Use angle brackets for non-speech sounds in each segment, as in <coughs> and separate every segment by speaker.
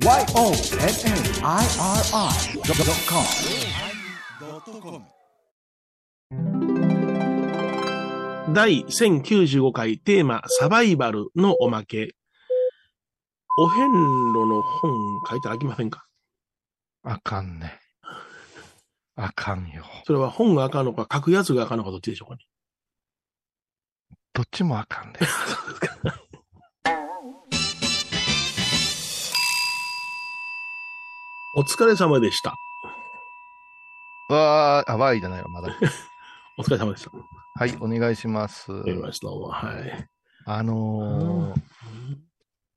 Speaker 1: YONNIRI.com
Speaker 2: 第1095回テーマサバイバルのおまけ。お遍路の本書いてあきませんか？
Speaker 3: あかんね。あかんよ。
Speaker 2: それは本があかんのか書くやつがあかんのかどっちでしょうかね？
Speaker 3: どっちもあかんね。<laughs>
Speaker 2: お疲れ様でした。
Speaker 3: わー、あ、わーいじゃないわ、まだ。<laughs>
Speaker 2: お疲れ様でした。
Speaker 3: はい、お願いします。
Speaker 2: やりましたわ。はい。
Speaker 3: あのー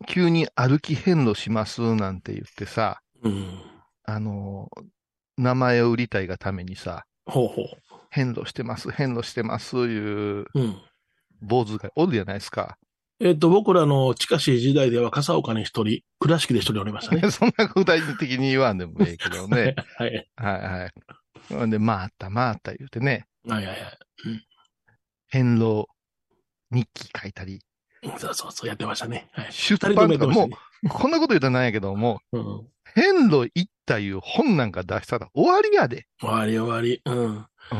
Speaker 3: 急に歩き遍路しますなんて言ってさ、
Speaker 2: うん。
Speaker 3: あのー名前を売りたいがためにさ、
Speaker 2: ほうほ
Speaker 3: 遍路してます、遍路してます、いう。坊主がおるじゃないですか。
Speaker 2: えっ、と、僕らの近しい時代では笠岡に一人、倉敷で一人おりましたね。<laughs>
Speaker 3: そんな具体的に言わんでもええけどね。<laughs>
Speaker 2: はい。
Speaker 3: はいはい。ほんで、回った回った言うてね、
Speaker 2: はいはいはい。
Speaker 3: 遍路日記書いたり、
Speaker 2: そうそうそう、やってましたね。はい。
Speaker 3: 出版とかも。う、こんなこと言うたらなんやけども、
Speaker 2: うん。
Speaker 3: 遍路行ったいう本なんか出したら終わりやで。
Speaker 2: 終わり終わり。うん。
Speaker 3: う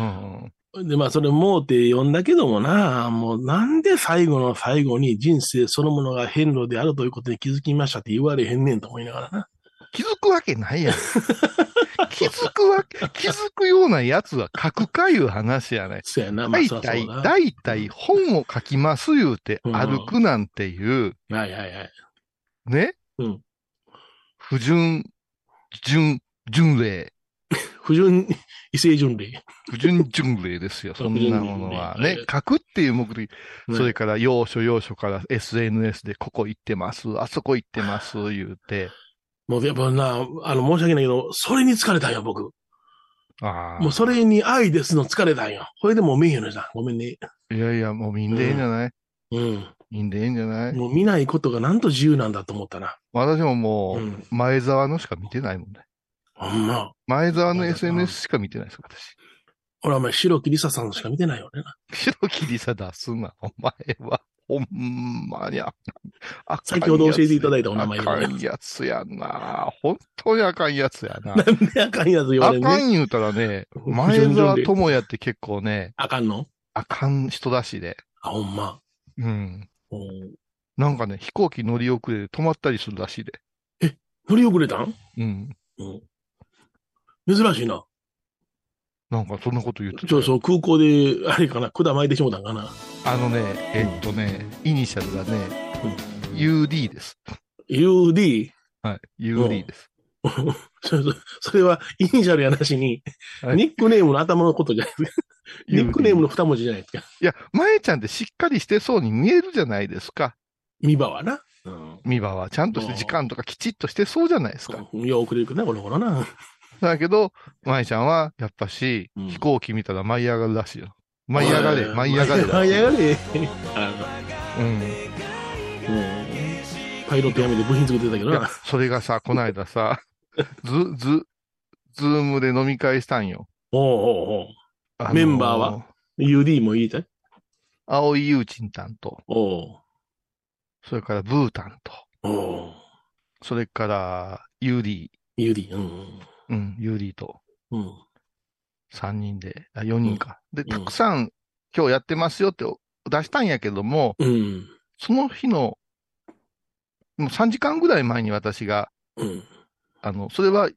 Speaker 3: ん。
Speaker 2: で、まあ、それ、もうて読んだけどもな、もう、なんで最後の最後に人生そのものが変路であるということに気づきましたって言われへんねんと思いながらな。
Speaker 3: 気づくわけないやん。<laughs> 気づくわけ、気づくようなやつは書くかいう話やない。
Speaker 2: そうやな、まあ、
Speaker 3: 大体、
Speaker 2: だ。
Speaker 3: 大体本を書きます言うて
Speaker 2: うん
Speaker 3: 歩くなんていう、
Speaker 2: はいはいはい。
Speaker 3: ね？
Speaker 2: うん
Speaker 3: 不純、純、純例。<laughs>
Speaker 2: 不純異性巡礼。
Speaker 3: 不純純例ですよ。そんなものはね。書くっていう目的、
Speaker 2: ね
Speaker 3: それから要所要所から SNS でここ行ってます、あそこ行ってます、言うて。
Speaker 2: もうやっぱな、あの、申し訳ないけど、それに疲れたんよ、僕。
Speaker 3: ああ。
Speaker 2: もうそれに愛ですの疲れたんよ。これでもう見えへんのじゃん。ごめんね。
Speaker 3: いやいや、もう見んでええんじゃない、
Speaker 2: うん。
Speaker 3: いいんでええんじゃない？
Speaker 2: もう見ないことがなんと自由なんだと思ったな。
Speaker 3: 私ももう、
Speaker 2: うん。
Speaker 3: 前澤のしか見てないもんね。
Speaker 2: ほんま。
Speaker 3: 前澤の SNS しか見てないです、私。
Speaker 2: 俺はお前、白木りささんしか見てないよね。
Speaker 3: 白切りさ出すな、お前は。ほんまにああかん
Speaker 2: 先ほど教えていただいたお名前
Speaker 3: あかんやつやな。本当にあかんやつやな。
Speaker 2: なんであかんやつ言わ
Speaker 3: あ
Speaker 2: れんね。
Speaker 3: かん言うたらね、
Speaker 2: 不 <laughs>
Speaker 3: 前澤智也って結構ね、
Speaker 2: あかんの？
Speaker 3: あかん人らしいで。
Speaker 2: あ、ほんま。
Speaker 3: うん。
Speaker 2: うん
Speaker 3: なんかね、飛行機乗り遅れて止まったりするらしいで。
Speaker 2: 乗り遅れたん？
Speaker 3: うん。
Speaker 2: うん。珍しいな。
Speaker 3: なんかそんなこと言ってたよ
Speaker 2: そうそう、空港で、あれかな、管巻いてしもたんかな。
Speaker 3: あのね、えっとね、イニシャルがね、UD です。
Speaker 2: UD?
Speaker 3: はい、UD です。<laughs>
Speaker 2: それは、イニシャルやなしに、
Speaker 3: はい
Speaker 2: ニックネームの頭のことじゃないですか。ニックネームの二文字じゃないですか。
Speaker 3: いや、前ちゃんってしっかりしてそうに見えるじゃないですか。
Speaker 2: ミバはな。うん。
Speaker 3: 見場はちゃんとして時間とかきちっとしてそうじゃないですか。
Speaker 2: いや、遅れるけどな、この頃な。
Speaker 3: だけど、舞ちゃんはやっぱし、
Speaker 2: うん
Speaker 3: 飛行機見たら舞い上がるらしいよ。舞い上がれ、舞い上がれ。
Speaker 2: 舞い上がれ。あ
Speaker 3: うん。
Speaker 2: の、うん。パイロット辞めて部品作ってたけど
Speaker 3: いや
Speaker 2: な。
Speaker 3: それがさ、この間さ、<laughs> ず、ず、ズームで飲み会したんよ。
Speaker 2: おうおうおう
Speaker 3: あのー
Speaker 2: メンバーは？UD も言いた？い
Speaker 3: 青井優ちんたんと、
Speaker 2: おう
Speaker 3: それからブータンと、
Speaker 2: おう
Speaker 3: それからユーリ
Speaker 2: UD。うん。
Speaker 3: ー、うん、ユーリーと
Speaker 2: うん。
Speaker 3: 3人で、あ、4人か。で、
Speaker 2: ん
Speaker 3: たくさん今日やってますよって出したんやけども、
Speaker 2: うん。
Speaker 3: その日の、もう3時間ぐらい前に私が、
Speaker 2: うん。
Speaker 3: あの、それは、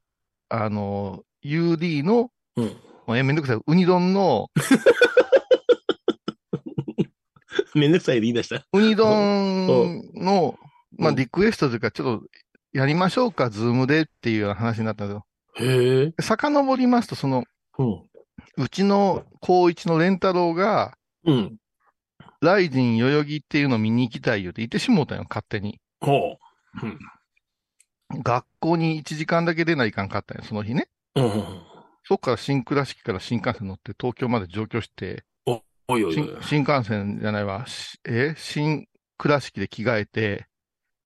Speaker 3: あの、UD の、
Speaker 2: うん。
Speaker 3: もうえめんどくさい、ウニ丼の、<laughs>
Speaker 2: めんどくさいで言い出した？
Speaker 3: ウニ丼の、まあ、
Speaker 2: うん
Speaker 3: リクエストというか、ちょっと、やりましょうか、ズームでっていう話になったんだよ。
Speaker 2: へえ。
Speaker 3: 遡りますと、その、
Speaker 2: うん。
Speaker 3: うちの高一のレンタロウが、
Speaker 2: うん。
Speaker 3: ライジン代々木っていうのを見に行きたいよって言ってしもうたよ、勝手に。
Speaker 2: ほう。うん。
Speaker 3: 学校に1時間だけ出ないかんかったんよ、その日ね。
Speaker 2: うん。
Speaker 3: そっから新倉敷から新幹線乗って東京まで上京して、
Speaker 2: おいおいおい
Speaker 3: 新。新幹線じゃないわ、しえ新倉敷で着替えて、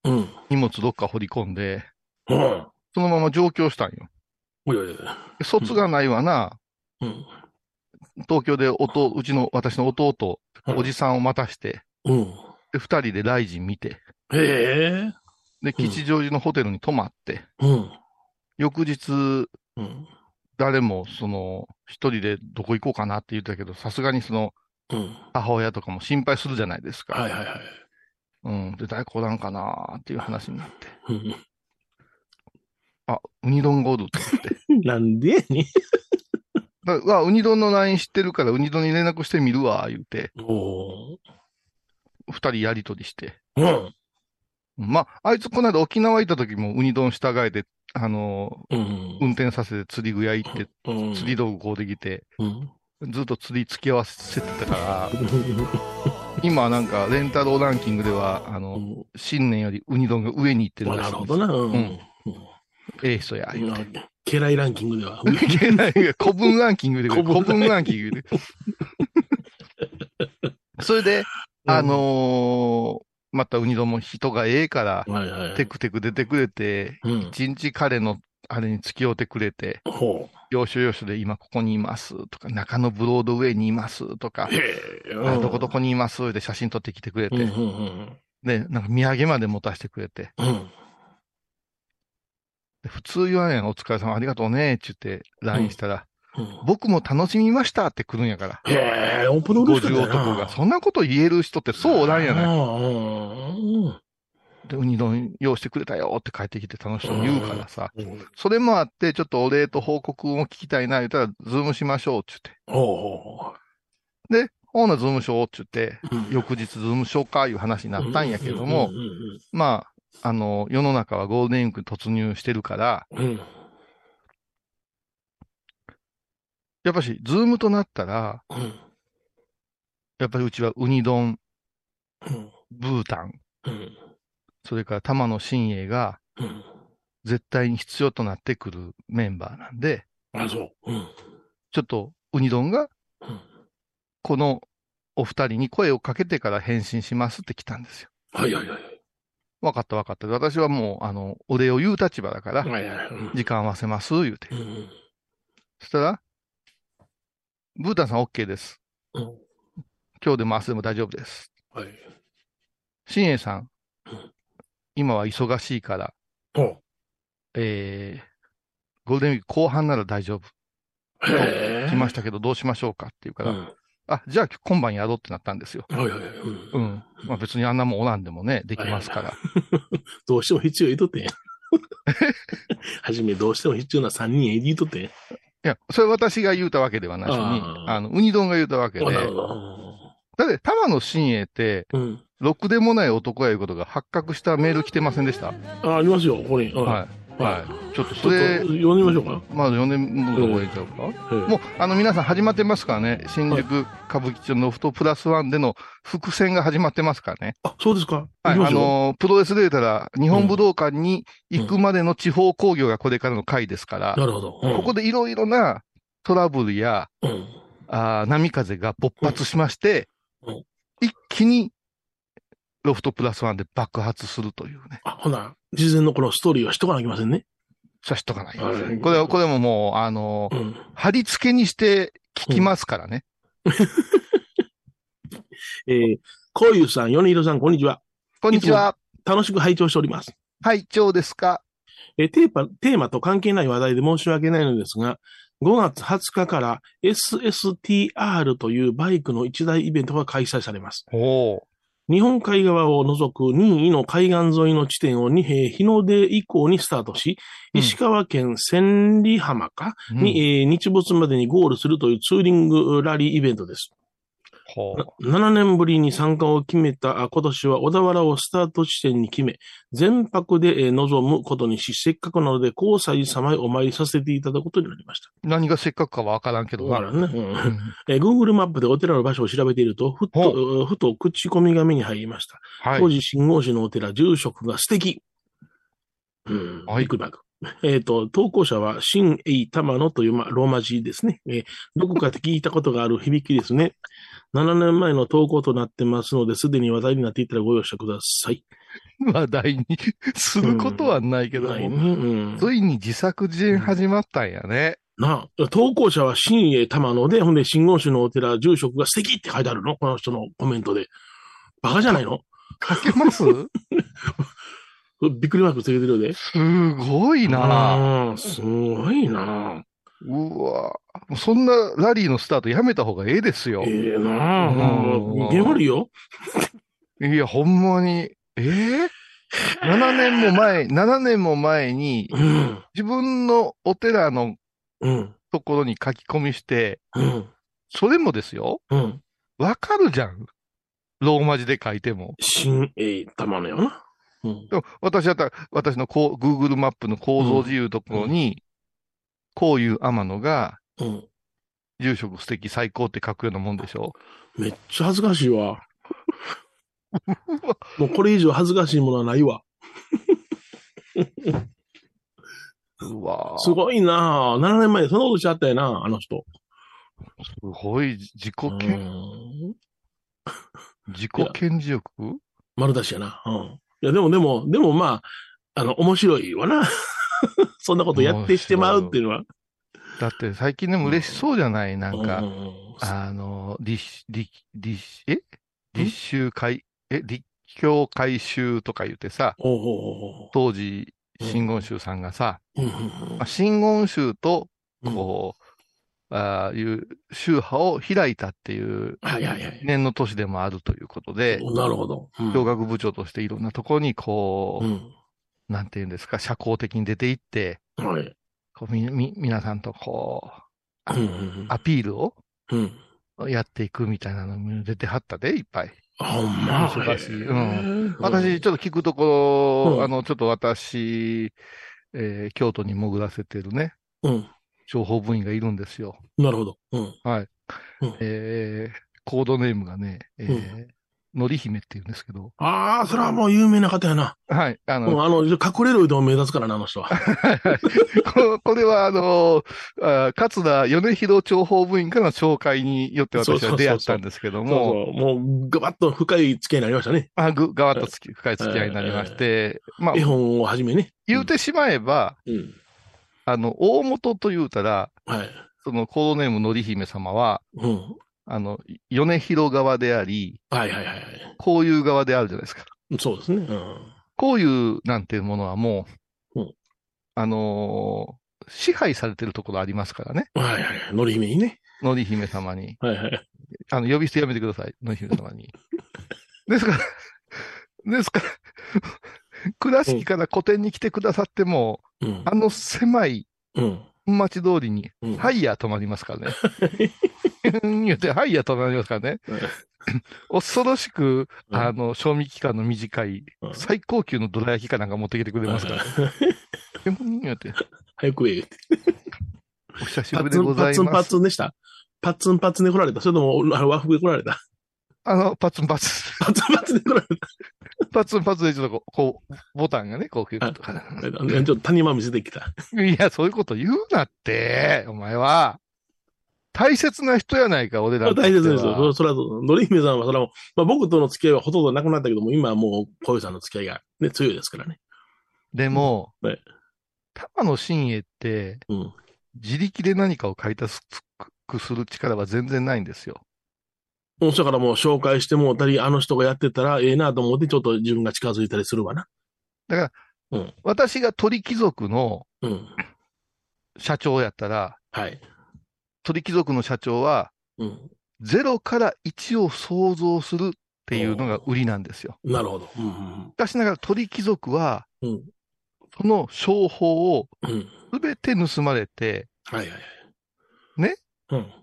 Speaker 2: うん。
Speaker 3: 荷物どっか掘り込んで、
Speaker 2: うん。
Speaker 3: そのまま上京したんよ。
Speaker 2: おいおいおい。
Speaker 3: で卒がないわな、
Speaker 2: うん。
Speaker 3: 東京で弟、うちの私の弟、
Speaker 2: うん
Speaker 3: おじさんを待たして、
Speaker 2: うん。
Speaker 3: で二人でライジン見て、
Speaker 2: へえ。
Speaker 3: で、吉祥寺のホテルに泊まって、
Speaker 2: うん。
Speaker 3: 翌日、
Speaker 2: うん。
Speaker 3: 誰も、その、一人でどこ行こうかなって言ってたけど、さすがにその、
Speaker 2: うん。
Speaker 3: 母親とかも心配するじゃないですか。
Speaker 2: はいはいはい。
Speaker 3: うん。で、誰来らんかなっていう話になって。
Speaker 2: うん
Speaker 3: あ、ウニ丼がおると思って。<laughs>
Speaker 2: なんでやねん。
Speaker 3: だからうわ、ウニ丼の LINE 知ってるから、ウニ丼に連絡してみるわ、言うて、
Speaker 2: おー
Speaker 3: 二人やりとりして。
Speaker 2: うん。
Speaker 3: まあ、あいつこの間沖縄行った時もウニ丼従えて、あの
Speaker 2: うん
Speaker 3: ー、運転させて釣り具屋行って、
Speaker 2: うん。
Speaker 3: 釣り道具買うてきて、
Speaker 2: うん。
Speaker 3: ずっと釣り付き合わせてたから、<laughs> 今なんか、レンタローランキングでは、あの、
Speaker 2: うん
Speaker 3: 新年よりウニ丼が上に行ってる
Speaker 2: まあ
Speaker 3: らしいんです
Speaker 2: なるほどな。うん。
Speaker 3: うんええ人や、
Speaker 2: 家来ランキングでは。<laughs>
Speaker 3: いけないよ古文ランキングで、
Speaker 2: 古文
Speaker 3: ランキングで。<laughs> それで、あのーまたウニ丼も人がええから、
Speaker 2: はいはい。
Speaker 3: テクテク出てくれて、
Speaker 2: うん。
Speaker 3: 一日彼のあれに付き合ってくれて、
Speaker 2: ほ
Speaker 3: 要所要所で今ここにいますとか、中野ブロードウェイにいますとか
Speaker 2: う。、へえ。
Speaker 3: あどこどこにいますで写真撮ってきてくれて、
Speaker 2: うんうん
Speaker 3: で、なんか土産まで持たせてくれて、
Speaker 2: うん。
Speaker 3: 普通言わんやん、お疲れ様ありがとうね、って言って LINE したら、
Speaker 2: うん
Speaker 3: 僕も楽しみましたって来るんやから。
Speaker 2: へえ、オープン嬉しかった
Speaker 3: 50
Speaker 2: よな
Speaker 3: 男が。そんなこと言える人ってそうおらんやない。
Speaker 2: うん
Speaker 3: で、ウニ丼用意してくれたよって帰ってきて楽しそうに言うからさ。
Speaker 2: うん。
Speaker 3: それもあって、ちょっとお礼と報告を聞きたいな、言ったら、ズームしましょうって
Speaker 2: お
Speaker 3: 言って。で、ほな、ズームしようって言って、
Speaker 2: うん
Speaker 3: 翌日ズームしようかいう話になったんやけども
Speaker 2: う、ん
Speaker 3: まあ、あの、世の中はゴールデンウィーク突入してるから、
Speaker 2: うん。
Speaker 3: やっぱし、ズームとなったら、
Speaker 2: うん。
Speaker 3: やっぱりうちはウニ丼、ブータン、それから玉野新栄が。絶対に必要となってくるメンバーなんで、
Speaker 2: あ、そう。
Speaker 3: ちょっとウニ丼がこのお二人に声をかけてから返信しますって来たんですよ。
Speaker 2: はいはいはい。
Speaker 3: わかったわかった。私はもう、あの、お礼を言う立場だから、時間合わせます、言うて。
Speaker 2: うん。
Speaker 3: そしたら、ブータンさん OK です。
Speaker 2: うん。
Speaker 3: 今日でも明日でも大丈夫です。
Speaker 2: はい。
Speaker 3: 新栄さん
Speaker 2: うん、
Speaker 3: 今は忙しいから、
Speaker 2: お
Speaker 3: えー、ゴールデンウィーク後半なら大丈夫。来ましたけどどうしましょうかって言うから、
Speaker 2: うん。
Speaker 3: あ、じゃあ今晩やろうってなったんですよ。
Speaker 2: はいはいはい。うん
Speaker 3: うん。まあ別にあんなもんおらんでもね、できますから。
Speaker 2: どうしても必要言うとってん。はじめどうしても必要な3人言うとってん。
Speaker 3: いや、それ私が言うたわけではなしに、
Speaker 2: あ
Speaker 3: の、ウニ丼が言うたわけで、だ。って玉野真栄って、
Speaker 2: うん。
Speaker 3: ろくでもない男やいうことが発覚したメール来てませんでした、
Speaker 2: あ、ありますよ、ここ
Speaker 3: はい。
Speaker 2: は
Speaker 3: はいい。ちょっとそれ、
Speaker 2: 読んでみましょうか。
Speaker 3: まあ4年もどこへ行っちゃうか、
Speaker 2: はい
Speaker 3: もう、あの、皆さん始まってますからね。新宿歌舞伎町のロフトプラスワンでの伏線が始まってますからね。
Speaker 2: あ、そうですか。
Speaker 3: はい。あの、プロレスで言うたら、日本武道館に行くまでの地方工業がこれからの回ですから、
Speaker 2: なるほど。うん
Speaker 3: ここでいろいろなトラブルや、
Speaker 2: うん。
Speaker 3: あー波風が勃発しまして、
Speaker 2: うん
Speaker 3: 一気にロフトプラスワンで爆発するというね。
Speaker 2: あ、ほな、事前のこのストーリーはしとかなきませんね。
Speaker 3: さしとかないこれは、これももう、あの、
Speaker 2: うん。
Speaker 3: 貼り付けにして聞きますからね。<laughs>
Speaker 2: えー、こういうさん、米広さん、こんにちは。
Speaker 3: こんにちは。
Speaker 2: 楽しく拝聴しております。
Speaker 3: はい、長ですか？
Speaker 2: えーテーマ、テーマと関係ない話題で申し訳ないのですが、5月20日から SSTR というバイクの一大イベントが開催されます。
Speaker 3: おお。
Speaker 2: 日本海側を除く任意の海岸沿いの地点をに、えー日の出以降にスタートし、
Speaker 3: うん
Speaker 2: 石川県千里浜か
Speaker 3: うん
Speaker 2: に、えー日没までにゴールするというツーリングラリーイベントです。
Speaker 3: ほう。
Speaker 2: 7年ぶりに参加を決めたあ今年は小田原をスタート地点に決め、全泊でえー臨むことにし、せっかくなので、交際様へお参りさせていただくことになりました。
Speaker 3: 何がせっかくかはわからんけどな。
Speaker 2: だからね、うん Google マップでお寺の場所を調べていると、ふと、ふと口コミが目に入りました。
Speaker 3: はい
Speaker 2: 当。時、信号寺のお寺、住職が素敵。うん。
Speaker 3: はい
Speaker 2: びっくりマーク。えっ、と、投稿者は、新栄玉野という、まあ、ローマ字ですね。えーどこかで聞いたことがある響きですね。7年前の投稿となってますので、すでに話題になっていたらご容赦ください。<laughs>
Speaker 3: 話題にすることはないけども、
Speaker 2: ないね。うん。
Speaker 3: ついに自作自演始まったんやね。
Speaker 2: なあ、投稿者は新栄玉野で、ほんで、信号宗のお寺、住職が素敵って書いてあるの？この人のコメントで。バカじゃないの？
Speaker 3: 書けます？<laughs>
Speaker 2: びっくりマークつけてるようで。
Speaker 3: すごいな
Speaker 2: うん、すごいな
Speaker 3: うわもうそんなラリーのスタートやめた方がええですよ。
Speaker 2: ええなあ、
Speaker 3: うん
Speaker 2: ほんま、るよ。
Speaker 3: いや、ほんまに。ええ ?7 年も前、7年も前に、
Speaker 2: うん、
Speaker 3: 自分のお寺の
Speaker 2: うん、
Speaker 3: ところに書き込みして、
Speaker 2: うん、
Speaker 3: それもですよ。
Speaker 2: うん。
Speaker 3: わかるじゃん。ローマ字で書いても。
Speaker 2: 新鋭玉のよな。うん。
Speaker 3: 私だったら、私のこう Google マップの構造自由ところに、こういう天野が、
Speaker 2: うん。
Speaker 3: 住職素敵最高って書くようなもんでしょ？
Speaker 2: めっちゃ恥ずかしいわ。もうこれ以上恥ずかしいものはないわ。
Speaker 3: うわ
Speaker 2: すごいなあ ?7 年前にそんなことしちゃったよな、あの人。
Speaker 3: すごい自己
Speaker 2: う
Speaker 3: 顕、
Speaker 2: ん。
Speaker 3: 自己顕示欲？
Speaker 2: 丸出しやな。うん。いや、でもでも、でもまあ、あの、面白いわな。<laughs> そんなことやってしてまうっていうのは。
Speaker 3: だって最近でも嬉しそうじゃない？なんか、
Speaker 2: うん
Speaker 3: あの、立、立、立、え？立宗会、え？立教改宗とか言ってさ、当時、真言宗さんがさ、真言宗と、
Speaker 2: うん。
Speaker 3: こう、ああいう宗派を開いたっていう。年の年でもあるということで、
Speaker 2: なるほど。うん。
Speaker 3: 教学部長としていろんなところにこう、
Speaker 2: うん。
Speaker 3: なんていうんですか、社交的に出ていって、
Speaker 2: はい。
Speaker 3: こうみ、み、皆さんとこう、
Speaker 2: うんうん
Speaker 3: アピールを
Speaker 2: うん。
Speaker 3: やっていくみたいなのも出てはったで、いっぱい。
Speaker 2: ほんま？
Speaker 3: 忙しい
Speaker 2: うん
Speaker 3: 私、ちょっと聞くところ、
Speaker 2: うん
Speaker 3: あの、ちょっと私、えー京都に潜らせてるね、
Speaker 2: うん。
Speaker 3: 情報部員がいるんですよ。
Speaker 2: なるほど。うん。
Speaker 3: はい。
Speaker 2: うん
Speaker 3: えーコードネームがね、えーのり姫って言うんですけど、
Speaker 2: ああ、それはもう有名な方やな。
Speaker 3: はい。あの、
Speaker 2: うん、あの、隠れるでも目立つからな、あの人は。<laughs>
Speaker 3: ここれは、あの、あ勝田米広情報部員からの紹介によって私は出会ったんですけど
Speaker 2: も
Speaker 3: も、
Speaker 2: う、もう、ガバッと深い付き合いになりましたね。
Speaker 3: あぐ、がわっとつき深い付き合いになりまして、まあ
Speaker 2: 絵、本をはじめね。
Speaker 3: 言うてしまえば、
Speaker 2: うん。
Speaker 3: あの、大元と言うたら、
Speaker 2: はい。
Speaker 3: そのコードネームのり姫様は、
Speaker 2: うん。
Speaker 3: あの、米広側であり、
Speaker 2: はいはいはいはい。
Speaker 3: こういう側であるじゃないですか。
Speaker 2: そうですね。うん。
Speaker 3: こういうなんていうものはもう、
Speaker 2: うん
Speaker 3: あのー支配されてるところありますからね。
Speaker 2: はいはいはい。のり姫にね。
Speaker 3: のり姫様に。
Speaker 2: はいはい。
Speaker 3: あの、呼び捨てやめてください。のり姫様に。<laughs> ですから、ですから、倉敷から古典に来てくださっても、
Speaker 2: うん。
Speaker 3: あの狭い
Speaker 2: うん。
Speaker 3: 本町通りに、
Speaker 2: うん。
Speaker 3: ハイヤー止まりますからね。<laughs> 言って、ハイヤー止まりますからね。恐ろしく、
Speaker 2: うん
Speaker 3: あの、賞味期間の短い、
Speaker 2: うん
Speaker 3: 最高級のどら焼きかなんか持ってきてくれますから。<laughs> うん言って
Speaker 2: 早く言え。
Speaker 3: お久しぶりでご
Speaker 2: ツンパッツンパ。ツンでした？パッツンパッツンで来られた？それとも、あの和服で来られた？
Speaker 3: あの、パツンパツン。
Speaker 2: パッツンパッツンで来られ
Speaker 3: パツンパツンでちょっとこう、ボタンがね、こう、キュッと。
Speaker 2: ちょっと谷間見せてきた。
Speaker 3: いや、そういうこと言うなって、お前は。大切な人やないか、俺ら。
Speaker 2: 大切ですよ。それは、のり姫さんは、それは、まあ、僕との付き合いはほとんどなくなったけども、今はもう、小遊さんの付き合いがね、強いですからね。
Speaker 3: でも
Speaker 2: うんはい、
Speaker 3: 玉野真栄って、
Speaker 2: うん。
Speaker 3: 自力で何かを書いたすくする力は全然ないんですよ。
Speaker 2: もう、だからもう紹介してもうたり、あの人がやってたら、ええなと思って、ちょっと自分が近づいたりするわな。
Speaker 3: 私が鳥貴族の
Speaker 2: うん。
Speaker 3: 社長やったら、
Speaker 2: はい。
Speaker 3: 鳥貴族の社長は、
Speaker 2: うん。
Speaker 3: 0から1を想像するっていうのが売りなんですよ。
Speaker 2: なるほど。うん
Speaker 3: しかしながら鳥貴族は、
Speaker 2: うん。
Speaker 3: その商法を
Speaker 2: うん。うん。
Speaker 3: すべて盗まれて、
Speaker 2: はいはいはい。
Speaker 3: ね？
Speaker 2: うん。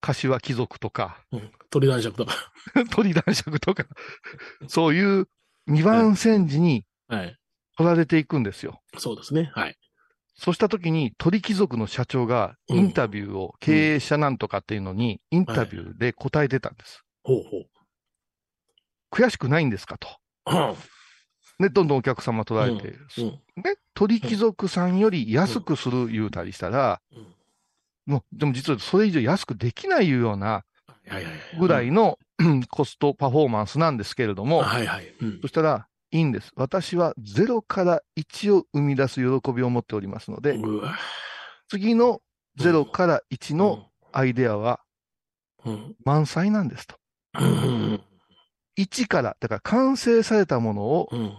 Speaker 3: 柏貴族とか、
Speaker 2: うん。鳥男爵とか。<laughs>
Speaker 3: 鳥男爵とか、そういう二番煎じに
Speaker 2: はい。
Speaker 3: 取られていくんですよ。
Speaker 2: そうですね。はい。
Speaker 3: そうしたときに鳥貴族の社長がインタビューを、経営者なんとかっていうのにインタビューで答えてたんです。
Speaker 2: ほうほう。
Speaker 3: 悔しくないんですかと。
Speaker 2: うん。
Speaker 3: ね、どんどんお客様捉えて、
Speaker 2: うん。
Speaker 3: ね、鳥貴族さんより安くする言うたりしたら、
Speaker 2: うん
Speaker 3: もう、でも実はそれ以上安くできないいうような。ぐらいの、コストパフォーマンスなんですけれども、
Speaker 2: はいはい。うん
Speaker 3: そしたら、いいんです。私は0から1を生み出す喜びを持っておりますので、次の0から1のアイデアは
Speaker 2: うん。
Speaker 3: 満載なんですと。
Speaker 2: うん。
Speaker 3: 1から、だから完成されたものを
Speaker 2: うん。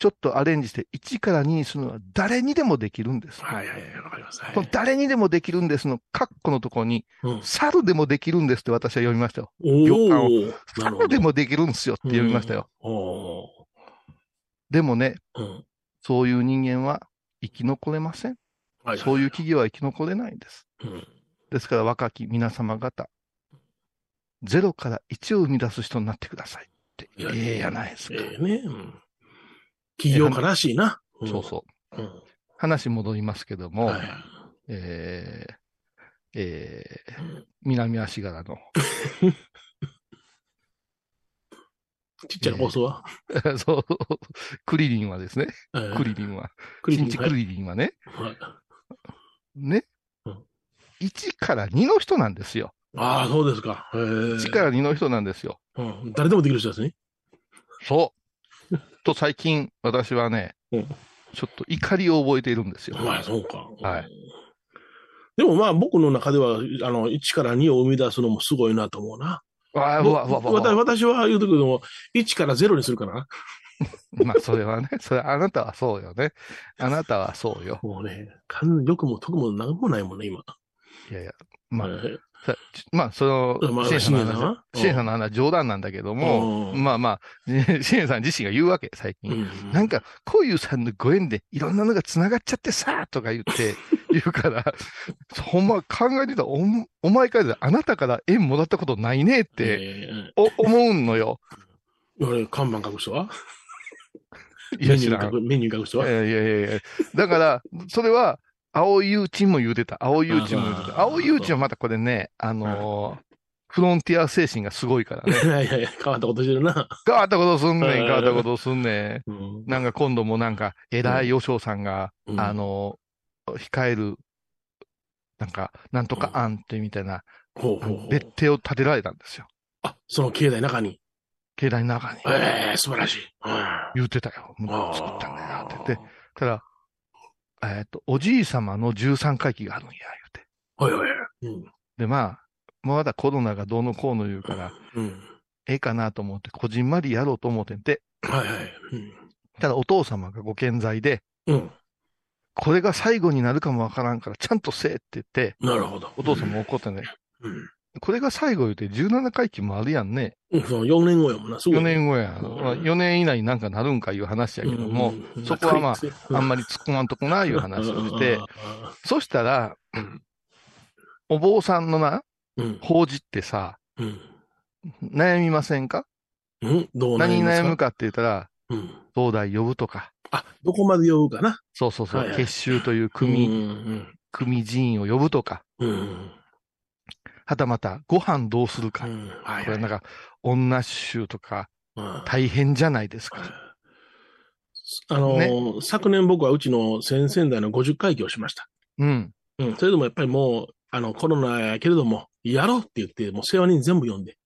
Speaker 3: ちょっとアレンジして1から2にするのは誰にでもできるんです。
Speaker 2: はいはいはい、わかります。はい
Speaker 3: この誰にでもできるんですの、カッコのところに、
Speaker 2: うん
Speaker 3: 猿でもできるんですって私は読みましたよ。
Speaker 2: お
Speaker 3: 行間を猿
Speaker 2: ど
Speaker 3: でもできるんですよって読みましたよ。。
Speaker 2: うんお
Speaker 3: でもね、
Speaker 2: ーうん
Speaker 3: そういう人間は生き残れません。
Speaker 2: はい
Speaker 3: そういう企業は生き残れないんです。
Speaker 2: うん
Speaker 3: ですから若き皆様方、0から1を生み出す人になってくださいって。ええやないですか。
Speaker 2: ええね。うん起業家らしいな。ん
Speaker 3: そうそう。
Speaker 2: うん。
Speaker 3: 話戻りますけども、
Speaker 2: はい
Speaker 3: えーえー
Speaker 2: うん
Speaker 3: 南足柄の、<laughs>
Speaker 2: ちっちゃい放送は？<laughs>
Speaker 3: そう、クリリンはですね、クリ
Speaker 2: リ
Speaker 3: リンは、
Speaker 2: クリリン
Speaker 3: クリリンはね、
Speaker 2: はい
Speaker 3: ね
Speaker 2: うん、
Speaker 3: 1から2の人なんですよ。
Speaker 2: ああ、そうですか。へえ
Speaker 3: 1から2の人なんですよ。
Speaker 2: うん誰でもできる人ですね。
Speaker 3: そう。<laughs> と最近、私はね、
Speaker 2: うん
Speaker 3: ちょっと怒りを覚えているんですよ。
Speaker 2: まあ、そうか。
Speaker 3: はい
Speaker 2: うん。でもまあ、僕の中では、あの、1から2を生み出すのもすごいなと思うな。
Speaker 3: わわ、うわ、うわ
Speaker 2: 私私は言うとくけども、1から0にするかな。<laughs>
Speaker 3: まあ、それはね、それ、あなたはそうよね。あなたはそうよ。
Speaker 2: もうね、完良くも得も何もないもんね、今。
Speaker 3: いやいや、まあ、まあ、その、
Speaker 2: まあ
Speaker 3: シエンさんの話？
Speaker 2: シエンさん
Speaker 3: の話は冗談なんだけども、
Speaker 2: うん
Speaker 3: まあまあ、<laughs> シエンさん自身が言うわけ、最近。
Speaker 2: うん
Speaker 3: なんか、こういうさんのご縁でいろんなのが繋がっちゃってさ、とか言って、<laughs> 言うから、ほんま考えてたら、おお前からあなたから縁もらったことないねって、
Speaker 2: え
Speaker 3: お思うんのよ。
Speaker 2: え俺、看板書く人はい
Speaker 3: や。
Speaker 2: メニュー書く、メニュー書く人はい
Speaker 3: やいやいや。だから、それは、青い友人も言うてた。青い友人も言うてた。
Speaker 2: あ
Speaker 3: 青い友人はまたこれね、あのーフロンティア精神がすごいからね。
Speaker 2: い <laughs> やいやいや、変わったことしてるな。
Speaker 3: 変わったことすんねん、
Speaker 2: うん
Speaker 3: 変わったことすんね
Speaker 2: うん
Speaker 3: ん。なんか今度もなんか、偉い和尚さんが、
Speaker 2: うん
Speaker 3: あのー控える、なんか、なんとか案ってみたいな、別邸を建てられたんですよ。
Speaker 2: あ、その境内の中に？
Speaker 3: 境内の中に。
Speaker 2: ええ素晴らしい。うん
Speaker 3: 言ってたよ。作ったんだよって言って。ただ、えっ、と、おじい様の13回忌があるんや、言うて。
Speaker 2: はいはいはい。うん。
Speaker 3: で、まあ、まだコロナがどうのこうの言うから、
Speaker 2: うん。
Speaker 3: ええかなと思って、こじんまりやろうと思ってんて、
Speaker 2: はいはい。うん
Speaker 3: ただお父様がご健在で、
Speaker 2: うん。
Speaker 3: これが最後になるかもわからんから、ちゃんとせえって言って、
Speaker 2: なるほど。
Speaker 3: お父様怒ってね、
Speaker 2: うん。
Speaker 3: これが最後言うて17回忌もあるやんね。
Speaker 2: うん。その4年後やもんな、すぐ。
Speaker 3: 4年後や。
Speaker 2: うん
Speaker 3: まあ4年以内になんかなるんかいう話やけども、
Speaker 2: うん
Speaker 3: そこはまあ、
Speaker 2: うん
Speaker 3: あんまり突っ込まんとこないう話をして
Speaker 2: うん、
Speaker 3: そしたら
Speaker 2: うん、
Speaker 3: お坊さんのな、
Speaker 2: うん。
Speaker 3: 法事ってさ、
Speaker 2: うん。
Speaker 3: 悩みませんか？
Speaker 2: うん？どうな
Speaker 3: 何に悩むかって言ったら、
Speaker 2: うん。
Speaker 3: 東大呼ぶとか、
Speaker 2: あ、どこまで呼ぶかな？
Speaker 3: そうそうそう、
Speaker 2: はいはい
Speaker 3: 結集という
Speaker 2: う
Speaker 3: 組、
Speaker 2: ん。
Speaker 3: 組寺院を呼ぶとか、
Speaker 2: うん。
Speaker 3: はたまたご飯どうするか。
Speaker 2: うん。はい。
Speaker 3: これなんか、女衆とか
Speaker 2: うん
Speaker 3: 大変じゃないですか。
Speaker 2: あのー、昨年僕はうちの先々代の50回忌をしました。
Speaker 3: うん。
Speaker 2: うん。それでもやっぱりもう、あの、コロナやけれども、やろうって言って、もう世話人全部呼んで。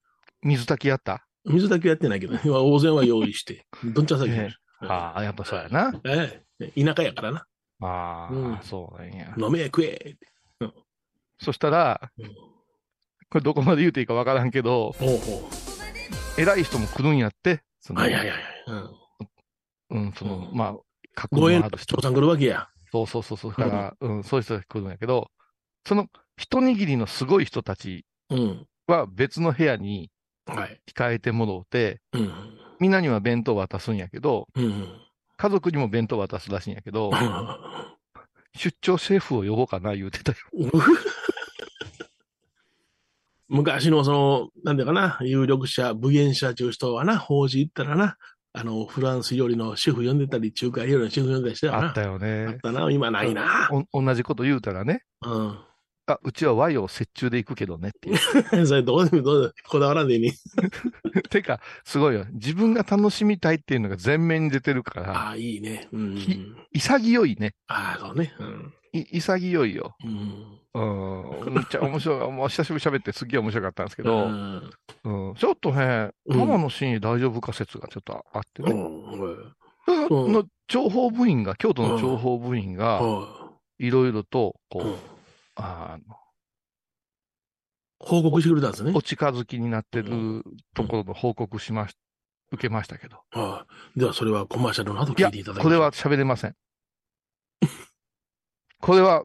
Speaker 3: 水炊きやった？
Speaker 2: 水だけやってないけど、今大勢は用意して、どんちゃん先 <laughs>
Speaker 3: えああ、やっぱそうやな。
Speaker 2: ええ、田舎やからな。
Speaker 3: ああ、
Speaker 2: うん
Speaker 3: そうなんや。
Speaker 2: 飲め食え。
Speaker 3: そしたら、
Speaker 2: うん
Speaker 3: これどこまで言うていいかわからんけど、
Speaker 2: ほうほ
Speaker 3: 偉い人も来るんやって、その、
Speaker 2: はいはいはいはい。うん
Speaker 3: うん、その、
Speaker 2: うん
Speaker 3: まあ、格
Speaker 2: ご縁
Speaker 3: 好のある人
Speaker 2: 長。さん来るわけや。
Speaker 3: そうそうそう、そうだから、うん、そういう人が来るんやけど、その一握りのすごい人たち
Speaker 2: うん。
Speaker 3: は別の部屋に
Speaker 2: はい。
Speaker 3: 控えてもろうて、
Speaker 2: うん。
Speaker 3: みんなには弁当渡すんやけど、
Speaker 2: うん。
Speaker 3: 家族にも弁当渡すらしいんやけど、出張シェフを呼ぼうかな言うてたよ。
Speaker 2: 昔のその、なんていうかな、有力者、武言者中人はな、法事行ったらな、あの、フランス料理のシェフ呼んでたり、中華料理のシェフ呼んでたりしてたな。
Speaker 3: あったよ
Speaker 2: あっ
Speaker 3: ね。
Speaker 2: たな、今ないな。
Speaker 3: お同じこと言うたらね、
Speaker 2: うん。
Speaker 3: あ、うちは和洋折衷で行くけどねっていう。<laughs>
Speaker 2: それどうでもどうでもこだわらんでいいに。<laughs>
Speaker 3: てか、すごいよ。自分が楽しみたいっていうのが前面に出てるから、
Speaker 2: ああ、いいね。うん。
Speaker 3: き潔いね。
Speaker 2: ああ、そうね。うん。
Speaker 3: い潔いよ。
Speaker 2: うん。
Speaker 3: うん。めっちゃ面白い。<laughs> もう久しぶりに喋ってすっげえ面白かったんですけど、
Speaker 2: うん
Speaker 3: うん、ちょっとね、
Speaker 2: うん
Speaker 3: 玉野真意大丈夫か説がちょっとあって
Speaker 2: う
Speaker 3: ね。
Speaker 2: ん。
Speaker 3: その情報部員が、京都の情報部員が、
Speaker 2: はい
Speaker 3: ろいろと、こ
Speaker 2: うん
Speaker 3: う、あの、
Speaker 2: 報告してくれたんですね。
Speaker 3: お近づきになってるところの報告しまし、受けましたけど。
Speaker 2: はい。では、それはコマーシャルの後
Speaker 3: いや
Speaker 2: 聞いていただきま、しょう
Speaker 3: これは喋れません。これは、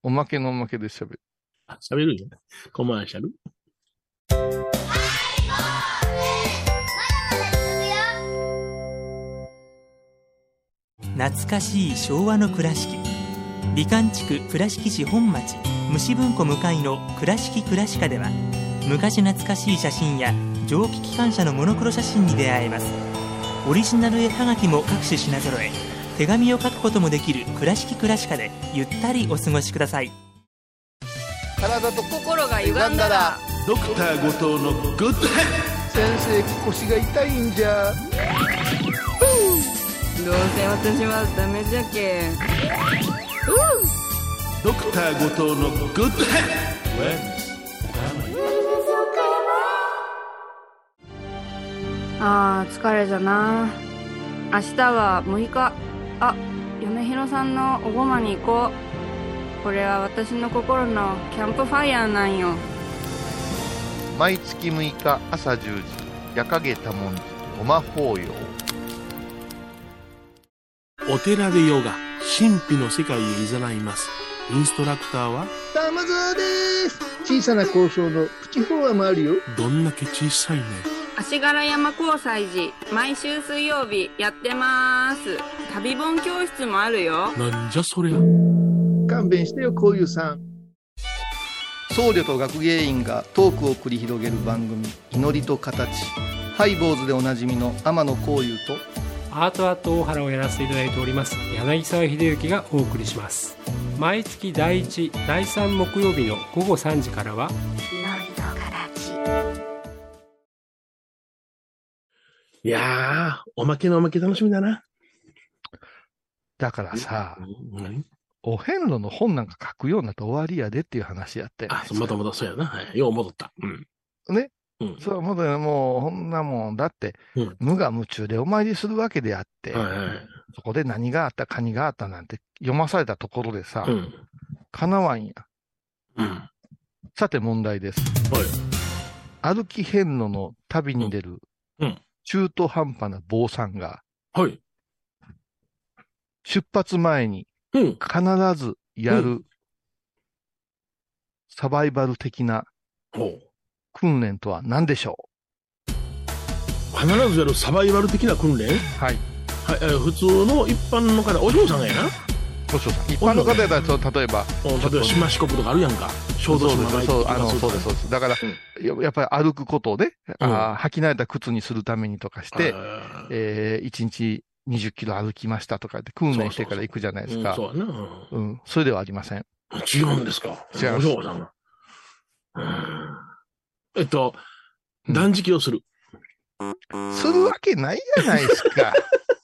Speaker 3: おまけのおまけで喋る。
Speaker 2: あ喋るんやね。コマーシャル？
Speaker 4: 懐かしい昭和の倉敷美観地区倉敷市本町虫文庫向かいの「倉敷倉歯科」では昔懐かしい写真や蒸気機関車のモノクロ写真に出会えますオリジナル絵はがきも各種品揃え手紙を書くこともできる「倉敷倉歯科」でゆったりお過ごしください。
Speaker 3: 体と
Speaker 5: 心が歪んだら
Speaker 2: ドクター後藤のグッドヘッ
Speaker 3: 先生腰が痛いんじゃ。
Speaker 5: どうせ私はダメじゃけ。
Speaker 2: ドクター後藤のグッドヘッ
Speaker 5: あー疲れじゃな。明日は6日あ嫁ひろさんのおごまに行こうこれは私の心のキャンプファイヤーなんよ
Speaker 3: 毎月6日朝10時、夜影多文字、ごま法要。
Speaker 2: お寺でヨガ、神秘の世界へ誘います。インストラクターは、
Speaker 1: 玉沢です小さな交渉のプチフォアもあるよ
Speaker 2: どんだけ小さいね。
Speaker 5: 足柄山交際時毎週水曜日やってます。旅本教室もあるよ。
Speaker 2: なんじゃそりゃ。
Speaker 1: 勘弁してよこういうさん。
Speaker 3: 僧侶と学芸員がトークを繰り広げる番組「祈りと形」ハイボーズでおなじみの天野幸雄と
Speaker 6: アートアート大原をやらせていただいております柳沢秀幸がお送りします。毎月第1第3木曜日の午後3時からは
Speaker 2: いやー、おまけのおまけ楽しみだな。
Speaker 3: だからさ、お遍路の本なんか書くようになったら終わりやでっていう話やって。
Speaker 2: あ、またまたそうやな。はい。よう戻った。うん。
Speaker 3: ね。
Speaker 2: うん。
Speaker 3: そう、もう、もう、こんなもん、だって、
Speaker 2: うん
Speaker 3: 無我夢中でお参りするわけであって、
Speaker 2: はいはい。
Speaker 3: そこで何があった、カニがあったなんて読まされたところでさ、
Speaker 2: うん。
Speaker 3: かなわんや。
Speaker 2: うん。は
Speaker 3: さて問題です。
Speaker 2: い。
Speaker 3: 歩き遍路の旅に出る、
Speaker 2: うん
Speaker 3: 中途半端な坊さんが、
Speaker 2: はい。
Speaker 3: 出発前に
Speaker 2: うん。
Speaker 3: 必ずやる、サバイバル的な。訓練とは何でしょ
Speaker 2: 必ずやるサバイバル的な訓練？
Speaker 3: うはい。
Speaker 2: はい、えー普通の一般の方、お嬢さんがやな。
Speaker 3: 一般の方やったら、そう例えば、
Speaker 2: うん例えば島四国とかあるやんか。小豆島
Speaker 3: そうそう、あの、そうです、そうです。だから、ややっぱり歩くことをね、あー履き慣れた靴にするためにとかして、えー、1日20キロ歩きましたとかって訓練してから行くじゃないですか。
Speaker 2: そう。
Speaker 3: うん。それではありません。
Speaker 2: 違うんですか？
Speaker 3: 違います
Speaker 2: えっと、
Speaker 3: うん
Speaker 2: 断食をする。
Speaker 3: するわけないじゃないですか。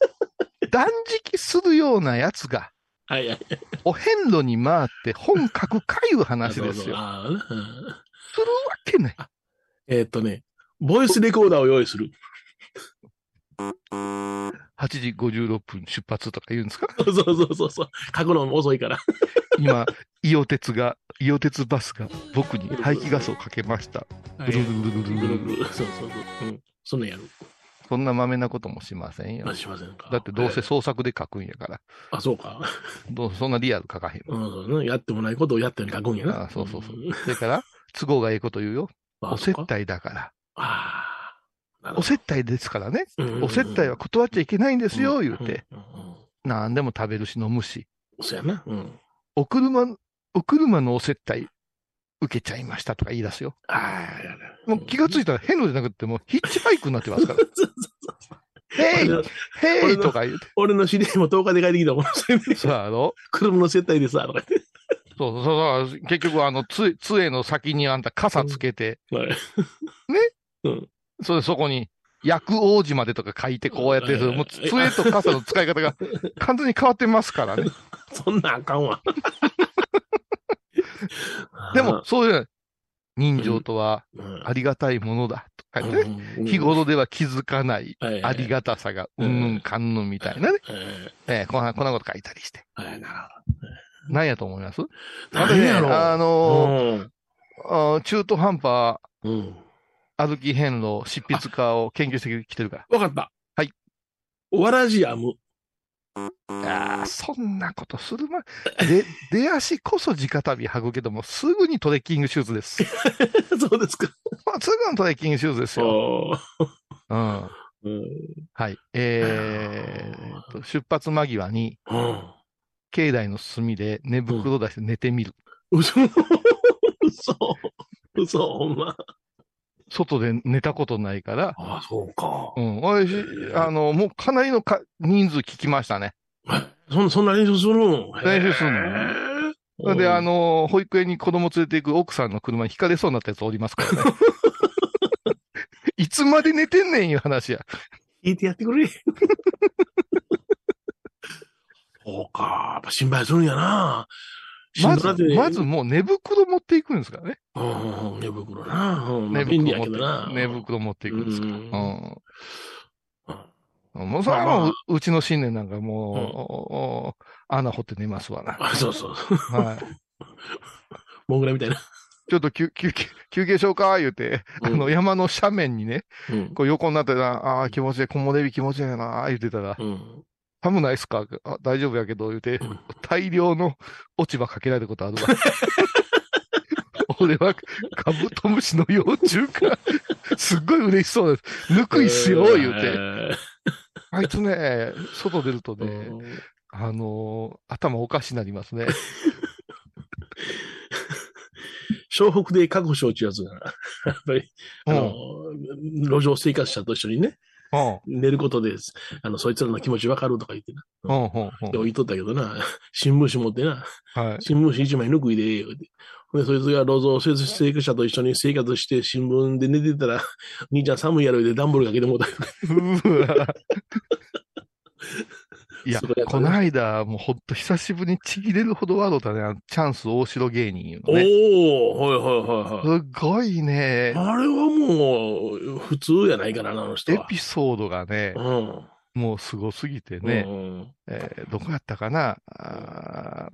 Speaker 3: <laughs> 断食するようなやつが、
Speaker 2: はいはい。
Speaker 3: お遍路に回って本書くかいう話ですよ。する
Speaker 2: あーうん
Speaker 3: わけない。
Speaker 2: えっとね、ボイスレコーダーを用意する。
Speaker 3: 8時56分出発とか言うんですか？
Speaker 2: そうそうそうそう。書くのも遅いから。
Speaker 3: 今、伊予鉄が、伊予鉄バスが僕に排気ガスをかけました。ぐるぐるぐるぐる
Speaker 2: ぐ
Speaker 3: る。
Speaker 2: そうそうそう。うん。そんなんやる。
Speaker 3: そんな豆なこともしませんよ
Speaker 2: あ。しませんか。
Speaker 3: だってどうせ
Speaker 2: えー
Speaker 3: 創作で書くんやから。
Speaker 2: あ、そうか。
Speaker 3: どうそんなリアル書かへん。
Speaker 2: うん、そうね。やってもないことをやったように書くんやな。
Speaker 3: あそうそうそ
Speaker 2: ん
Speaker 3: それから、都合がいいこと言うよ。
Speaker 2: あ
Speaker 3: お接待だから。
Speaker 2: ああ。なるほ
Speaker 3: お接待ですからね。
Speaker 2: どうんうんうん
Speaker 3: お接待は断っちゃいけないんですよ、言うて。。
Speaker 2: んんん
Speaker 3: 何でも食べるし飲むし。
Speaker 2: そうやな。うん。
Speaker 3: お車、お車のお接待受けちゃいましたとか言い出すよ。
Speaker 2: ああ、
Speaker 3: もう気がついたら変のじゃなくてもうヒッチハイクになってますから。ヘイヘイとか言うて。
Speaker 2: 俺の知り合いも10日で帰ってきたもん。それで
Speaker 3: そうやろ？
Speaker 2: 車の接待でさ、とか
Speaker 3: そうそうそう。結局あの、つ、杖の先にあんた傘つけて、
Speaker 2: 言って。はいうん。
Speaker 3: それそこに、薬王子までとか書いてこうやって、
Speaker 2: うん
Speaker 3: もう杖と傘の使い方が完全に変わってますからね。<laughs>
Speaker 2: そんなんあかんわ。
Speaker 3: でも、そういう、人情とは
Speaker 2: うん、
Speaker 3: ありがたいものだとかね、
Speaker 2: うん
Speaker 3: 日頃では気づかないありがたさが、うんぬんかんぬんみたいなね、
Speaker 2: え
Speaker 3: えーこんな、こんなこと書いたりして。
Speaker 2: なる
Speaker 3: 何やと思います？
Speaker 2: 何やろ
Speaker 3: あの
Speaker 2: うん
Speaker 3: ー中途半端
Speaker 2: うん。
Speaker 3: 歩き遍路、執筆家を研究してきてるから。
Speaker 2: わかった。
Speaker 3: はい。
Speaker 2: わらじ編む。
Speaker 3: ああ、そんなことするま、で、<laughs> 出足こそ直旅履くけども、すぐにトレッキングシューズです。<laughs>
Speaker 2: そうですか。
Speaker 3: まあ、すぐのトレッキングシューズですよ。うん。
Speaker 2: うん。
Speaker 3: はい。えーと、出発間際に、
Speaker 2: うん。
Speaker 3: 境内の隅で寝袋出して寝てみる。
Speaker 2: 嘘。嘘。嘘、ほんま。
Speaker 3: 外で寝たことないから、
Speaker 2: ああ、そうか
Speaker 3: う。ん。おいし、あの、もうかなりのか人数聞きましたね。<laughs>
Speaker 2: そんそんな練習するん
Speaker 3: 練習するのそれで、あ、の、保育園に子供連れて行く奥さんの車に引かれそうになったやつおりますからね。<laughs> いつまで寝てんねんいう話や。
Speaker 2: 聞いてやってくれ。<laughs> そうか。やっぱ心配するんやな。
Speaker 3: まずまずもう寝袋持っていくんですからね。
Speaker 2: うん、寝袋な。うん、まあ
Speaker 3: 寝袋持って。寝袋持っていくんですから。
Speaker 2: うん
Speaker 3: うん。もうそれはもう、うちの新年なんかもう、穴掘って寝ますわな。
Speaker 2: あ、そうそう。
Speaker 3: はい。<laughs>
Speaker 2: モングラみたいな。
Speaker 3: ちょっと休休憩、休憩しようか、言うて、あの、山の斜面にね、
Speaker 2: うん。
Speaker 3: こう横になってな、ああー、気持ちいい、木漏れ日気持ちいいな、言うてたら、
Speaker 2: うん。
Speaker 3: 寒ないっすか？あ大丈夫やけど、言うて
Speaker 2: うん、
Speaker 3: 大量の落ち葉かけられることあるわ。<laughs> 俺はカブトムシの幼虫か。すっごい嬉しそうです。ぬくいっすよ、言うて。
Speaker 2: て。
Speaker 3: あいつね、外出るとね、
Speaker 2: うん
Speaker 3: あのー頭おかしになりますね。
Speaker 2: 湘北で確保承知やつがな。やっぱり、あの、路上生活者と一緒にね、
Speaker 3: うん。
Speaker 2: 寝ることです。あの、そいつらの気持ちわかるとか言ってな。で、置いとったけどな、新聞紙持ってな、
Speaker 3: はい。
Speaker 2: 新聞紙一枚抜くいでええよって。ほんで、そいつが路上生活者と一緒に生活して新聞で寝てたら、兄ちゃん寒いやろ言うて段ボールかけてもうた。
Speaker 3: うわ。いやこの間、もうほんと久しぶりにちぎれるほど笑うたね、あのチャンス大城芸人いうの
Speaker 2: お
Speaker 3: ね。
Speaker 2: おはいはいはいはい。
Speaker 3: すごいね、
Speaker 2: あれはもう、普通やないかな、あの人
Speaker 3: エ
Speaker 2: は。
Speaker 3: ピソードがね、
Speaker 2: うん。
Speaker 3: もうすごすぎてね、
Speaker 2: うん
Speaker 3: えーどこやったかな、あ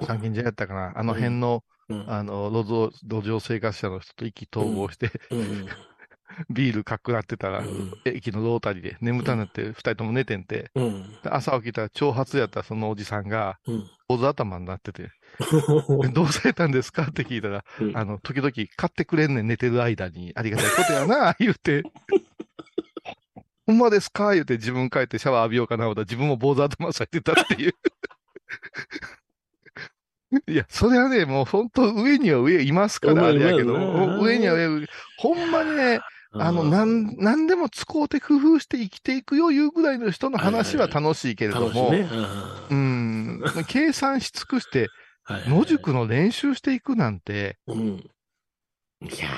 Speaker 3: ー三軒茶屋やったかな、あの辺の、
Speaker 2: うん。
Speaker 3: あの、路上、路上生活者の人と意気投合して、
Speaker 2: うん <laughs>
Speaker 3: ビールかっくなってたら、
Speaker 2: うん。
Speaker 3: 駅のロータリーで眠たなって二人とも寝てんて、
Speaker 2: うん。
Speaker 3: で朝起きたら長髪やったそのおじさんが、
Speaker 2: うん。
Speaker 3: 坊主頭になってて、<laughs> でどうされたんですか？って聞いたら、
Speaker 2: うん。
Speaker 3: あの、時々買ってくれんねん、寝てる間に。ありがたいことやな、<laughs> 言うて。ほんまですか？言うて自分帰ってシャワー浴びようかな思ったら自分も坊主頭されてたっていう。いや、それはね、もう本当上には上いますから、
Speaker 2: まあ
Speaker 3: あれやけど、
Speaker 2: まあ
Speaker 3: 上には上、ほんまにね、あの、なん、なんでも使うて工夫して生きていくよ、いうぐらいの人の話は楽しいけれども、
Speaker 2: 楽しいね。
Speaker 3: う
Speaker 2: うん
Speaker 3: ん、計算し尽くして、<laughs>
Speaker 2: はい
Speaker 3: 野宿の練習していくなんて、
Speaker 2: うん。いや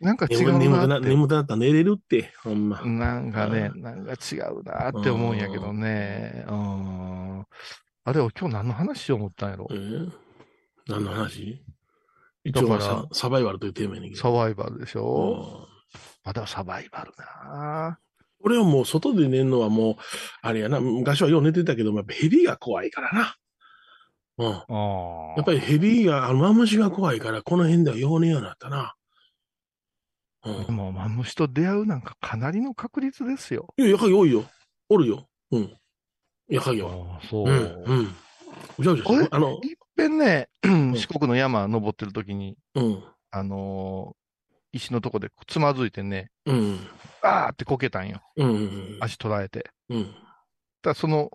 Speaker 3: なんか違
Speaker 2: ー、眠くな、
Speaker 3: うなって。
Speaker 2: 眠くなったら寝れるって、ほんま。
Speaker 3: なんかね、なんか違うなって思うんやけどね。うん。あれ、今日何の話しよう思ったんやろ？
Speaker 2: え。ー？何の話？一応サ、サバイバルというテーマやねんけど。
Speaker 3: サバイバルでしょ？
Speaker 2: うん
Speaker 3: まだサバイバルな
Speaker 2: 俺はもう外で寝るのはもう、あれやな、昔はよう寝てたけども、やっぱヘビが怖いからな。うん。
Speaker 3: ああ。
Speaker 2: やっぱりヘビが、あの、マムシが怖いから、この辺ではよう寝ようになったな。うん。
Speaker 3: でも、マムシと出会うなんかかなりの確率ですよ。
Speaker 2: いや、ヤカゲ多いよ。おるよ。うん。ヤカゲは。
Speaker 3: ああ、そう。
Speaker 2: うん。うん。うじゃうじゃ
Speaker 3: あ
Speaker 2: の、
Speaker 3: いっぺんね、四国の山登ってる時に、
Speaker 2: うん。
Speaker 3: あのー石のとこでつまずいてね、
Speaker 2: うん。
Speaker 3: あーってこけたんよ。
Speaker 2: うん。
Speaker 3: 足捉えて。
Speaker 2: うん。
Speaker 3: だその、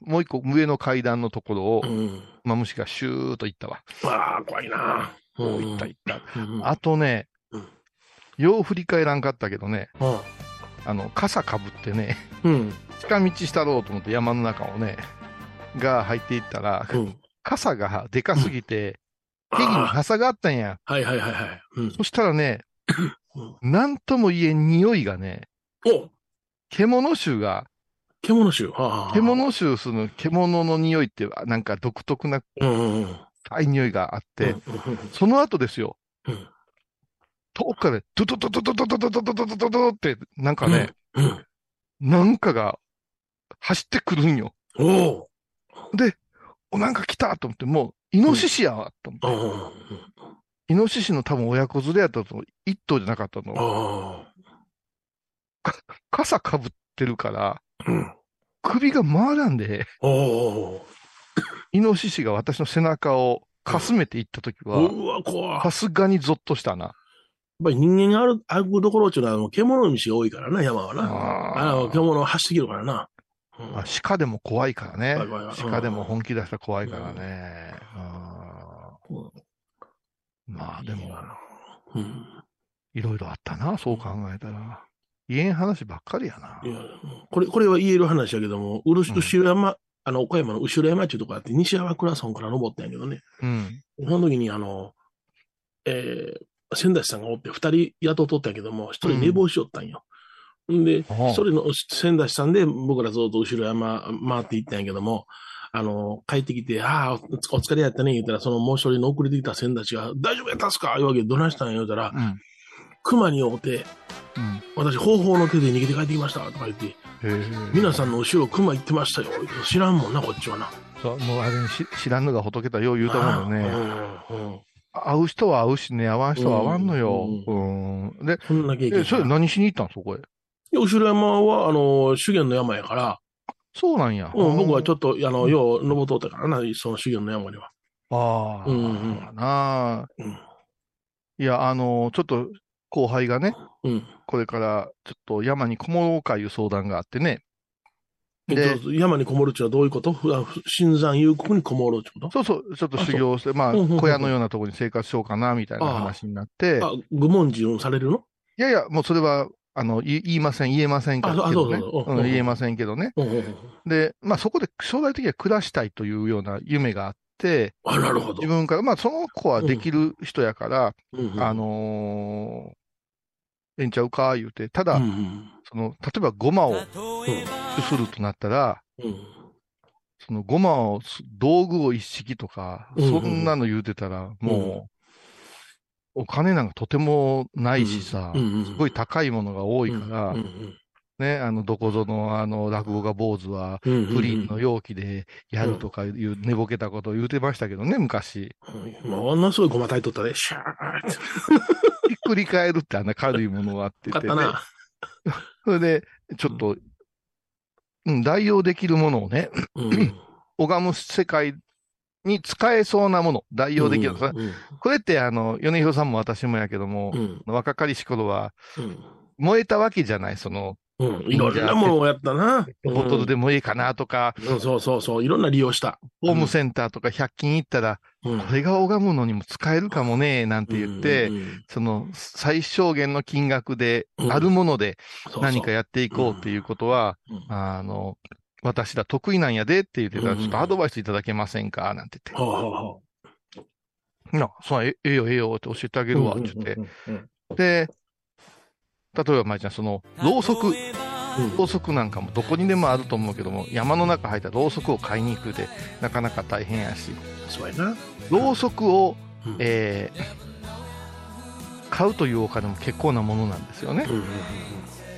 Speaker 3: もう一個上の階段のところを
Speaker 2: う、ん。
Speaker 3: マムシがシューッと行ったわ。
Speaker 2: ああ、怖いな。
Speaker 3: こう行った行った。
Speaker 2: うん。
Speaker 3: あとね
Speaker 2: うん、
Speaker 3: よう振り返らんかったけどね、
Speaker 2: あ、
Speaker 3: あの、傘かぶってね、
Speaker 2: うん。
Speaker 3: 近道したろうと思って山の中をね、が入っていったら、
Speaker 2: うん。
Speaker 3: 傘がでかすぎて、木々に
Speaker 2: あ
Speaker 3: 挟があったんや。
Speaker 2: あはいはいはいはい。うん。
Speaker 3: そしたらね <coughs>
Speaker 2: うん、
Speaker 3: なんとも言えん匂いがね、
Speaker 2: お
Speaker 3: 獣臭が、
Speaker 2: 獣臭？はあ。
Speaker 3: 獣臭する獣の匂いって、なんか独特な
Speaker 2: うんうんうん。
Speaker 3: 深い匂いがあって、その後ですよ、
Speaker 2: うん
Speaker 3: 遠くから、ドドドドドドドドドドドドドドって、なんかね。なんかが走ってくるんよ。
Speaker 2: おお。
Speaker 3: で、お、なんか来たと思って、もう、イノシシやわと思って。イノシシの多分親子連れやったと、一頭じゃなかったの。
Speaker 2: あ
Speaker 3: 傘かぶってるから、
Speaker 2: あ。うん。
Speaker 3: 首が回らんで。イノシシが私の背中をかすめていったときは、
Speaker 2: うわ、怖い。
Speaker 3: さすがにゾッとしたな。
Speaker 2: やっぱり人間が歩歩くところっていうのは獣道が多いからな、山はな。あ
Speaker 3: あ
Speaker 2: の、獣走ってきるからな。うん
Speaker 3: あ鹿でも怖いからね。鹿でも本気出したら怖いからね。まあでも、
Speaker 2: うん。
Speaker 3: いろいろあったな、そう考えたら。言えん話ばっかりやな。
Speaker 2: いや、これ、これは言える話やけども、うるし
Speaker 3: うん
Speaker 2: 後ろ山、あの、岡山の後ろ山っていうとこあって、西山倉村から登ったんやけどね。
Speaker 3: うん。
Speaker 2: その時に、あの、えー、仙台さんがおって、二人雇っとったんやけども、一人寝坊しよったんよ。んで、
Speaker 3: ああ
Speaker 2: 一人の仙台さんで、僕らずっと後ろ山回って行ったんやけども、あの、帰ってきて、ああ、おお疲れやったね、言ったら、そのもう一人の遅れてきた仙台氏が、大丈夫やったっすか？いうわけで、どないしたんや？言うたら、
Speaker 3: うん。
Speaker 2: 熊に会うて、
Speaker 3: うん。
Speaker 2: 私、方法の手で逃げて帰ってきました、とか言って。皆さんの後ろ熊行ってましたよ。知らんもんな、こっちはな。
Speaker 3: そう、もうあれにし知らんのが仏だよ、言うたもんね。
Speaker 2: うんうん。
Speaker 3: 会う人は会うしね、会わん人は会わんのよ。
Speaker 2: う
Speaker 3: うん。で、
Speaker 2: そんな経験
Speaker 3: え、それ何しに行ったん？そこへ。
Speaker 2: で後ろ山は、あの、修験の山やから、
Speaker 3: そうなんや。
Speaker 2: うん、僕はちょ
Speaker 3: っ
Speaker 2: っと、あの、よう登っとったからな、その修験の山には。
Speaker 3: と。ああ。
Speaker 2: うんうん
Speaker 3: な
Speaker 2: うん。
Speaker 3: いや、あの、ちょっと後輩がね、
Speaker 2: うん。
Speaker 3: これからちょっと山にこもろうかいう相談があってね。
Speaker 2: で
Speaker 3: で、
Speaker 2: 山にこもるっていうのはどういうこと？新山幽谷にこもるってこと？
Speaker 3: そうそう、ちょっと修行して、まあ、
Speaker 2: うんうんうんうん
Speaker 3: 小屋のようなところに生活しようかな、みたいな話になって、
Speaker 2: あ、愚問人されるの？
Speaker 3: いやいや、もうそれは、あの、言いません、言えませんけどね。
Speaker 2: そう
Speaker 3: ん言えませんけどね。で、まあそこで将来的には暮らしたいというような夢があって、
Speaker 2: あ、なるほど。
Speaker 3: 自分から、まあその子はできる人やから、
Speaker 2: うんうん
Speaker 3: あ、のーええんちゃうか、言うて、ただ、
Speaker 2: うんうん。
Speaker 3: その、例えばゴマをするとなったら、
Speaker 2: うん。
Speaker 3: そのゴマをす、道具を一式とか、そんなの言うてたら、もう、お金なんかとてもないしさ、
Speaker 2: うんうん
Speaker 3: すごい高いものが多いから、
Speaker 2: うんうん
Speaker 3: ね、あの、どこぞのあの、落語家坊主は、プリンの容器でやるとかいう寝ぼけたことを言うてましたけどね、昔。
Speaker 2: うんもうあんなすごいごま炊いとったで、シャーって。
Speaker 3: ひっくり返るってあんな軽いものがあってて、ね。
Speaker 2: な。<laughs>
Speaker 3: それで、ちょっと、うん、代用できるものをね、
Speaker 2: うん。<clears throat>
Speaker 3: 拝む世界に使えそうなもの、代用できる。それ
Speaker 2: うん
Speaker 3: これって、あの、米広さんも私もやけども
Speaker 2: う、ん。
Speaker 3: 若かりし頃は、
Speaker 2: うん。
Speaker 3: 燃えたわけじゃない、その、
Speaker 2: うん。いろんなものをやったな。
Speaker 3: ボトルでもいいかなとか、
Speaker 2: うん、そうそうそう。いろんな利用した。
Speaker 3: ホームセンターとか100均行ったら、
Speaker 2: うん
Speaker 3: これが拝むのにも使えるかもね、なんて言って、
Speaker 2: うんうん
Speaker 3: その最小限の金額で、
Speaker 2: うん
Speaker 3: あるもので何かやっていこうっていうことは、
Speaker 2: うん
Speaker 3: あの、私ら得意なんやでって言ってたら、
Speaker 2: うん
Speaker 3: ちょっとアドバイスいただけませんか？なんて言
Speaker 2: ほうほうほ
Speaker 3: って。な、そう、えええよええよって教えてあげ
Speaker 2: う
Speaker 3: るわ、って言って。で、例えば、まいちゃん、その、ろうそく、
Speaker 2: うん。
Speaker 3: ろうそくなんかもどこにでもあると思うけども、山の中入ったらろうそくを買いに行くで、なかなか大変やし、
Speaker 2: そうやな。
Speaker 3: ろうそくを、
Speaker 2: うん。
Speaker 3: えー買うというお金も結構なものなんですよね。
Speaker 2: うんうんうんうん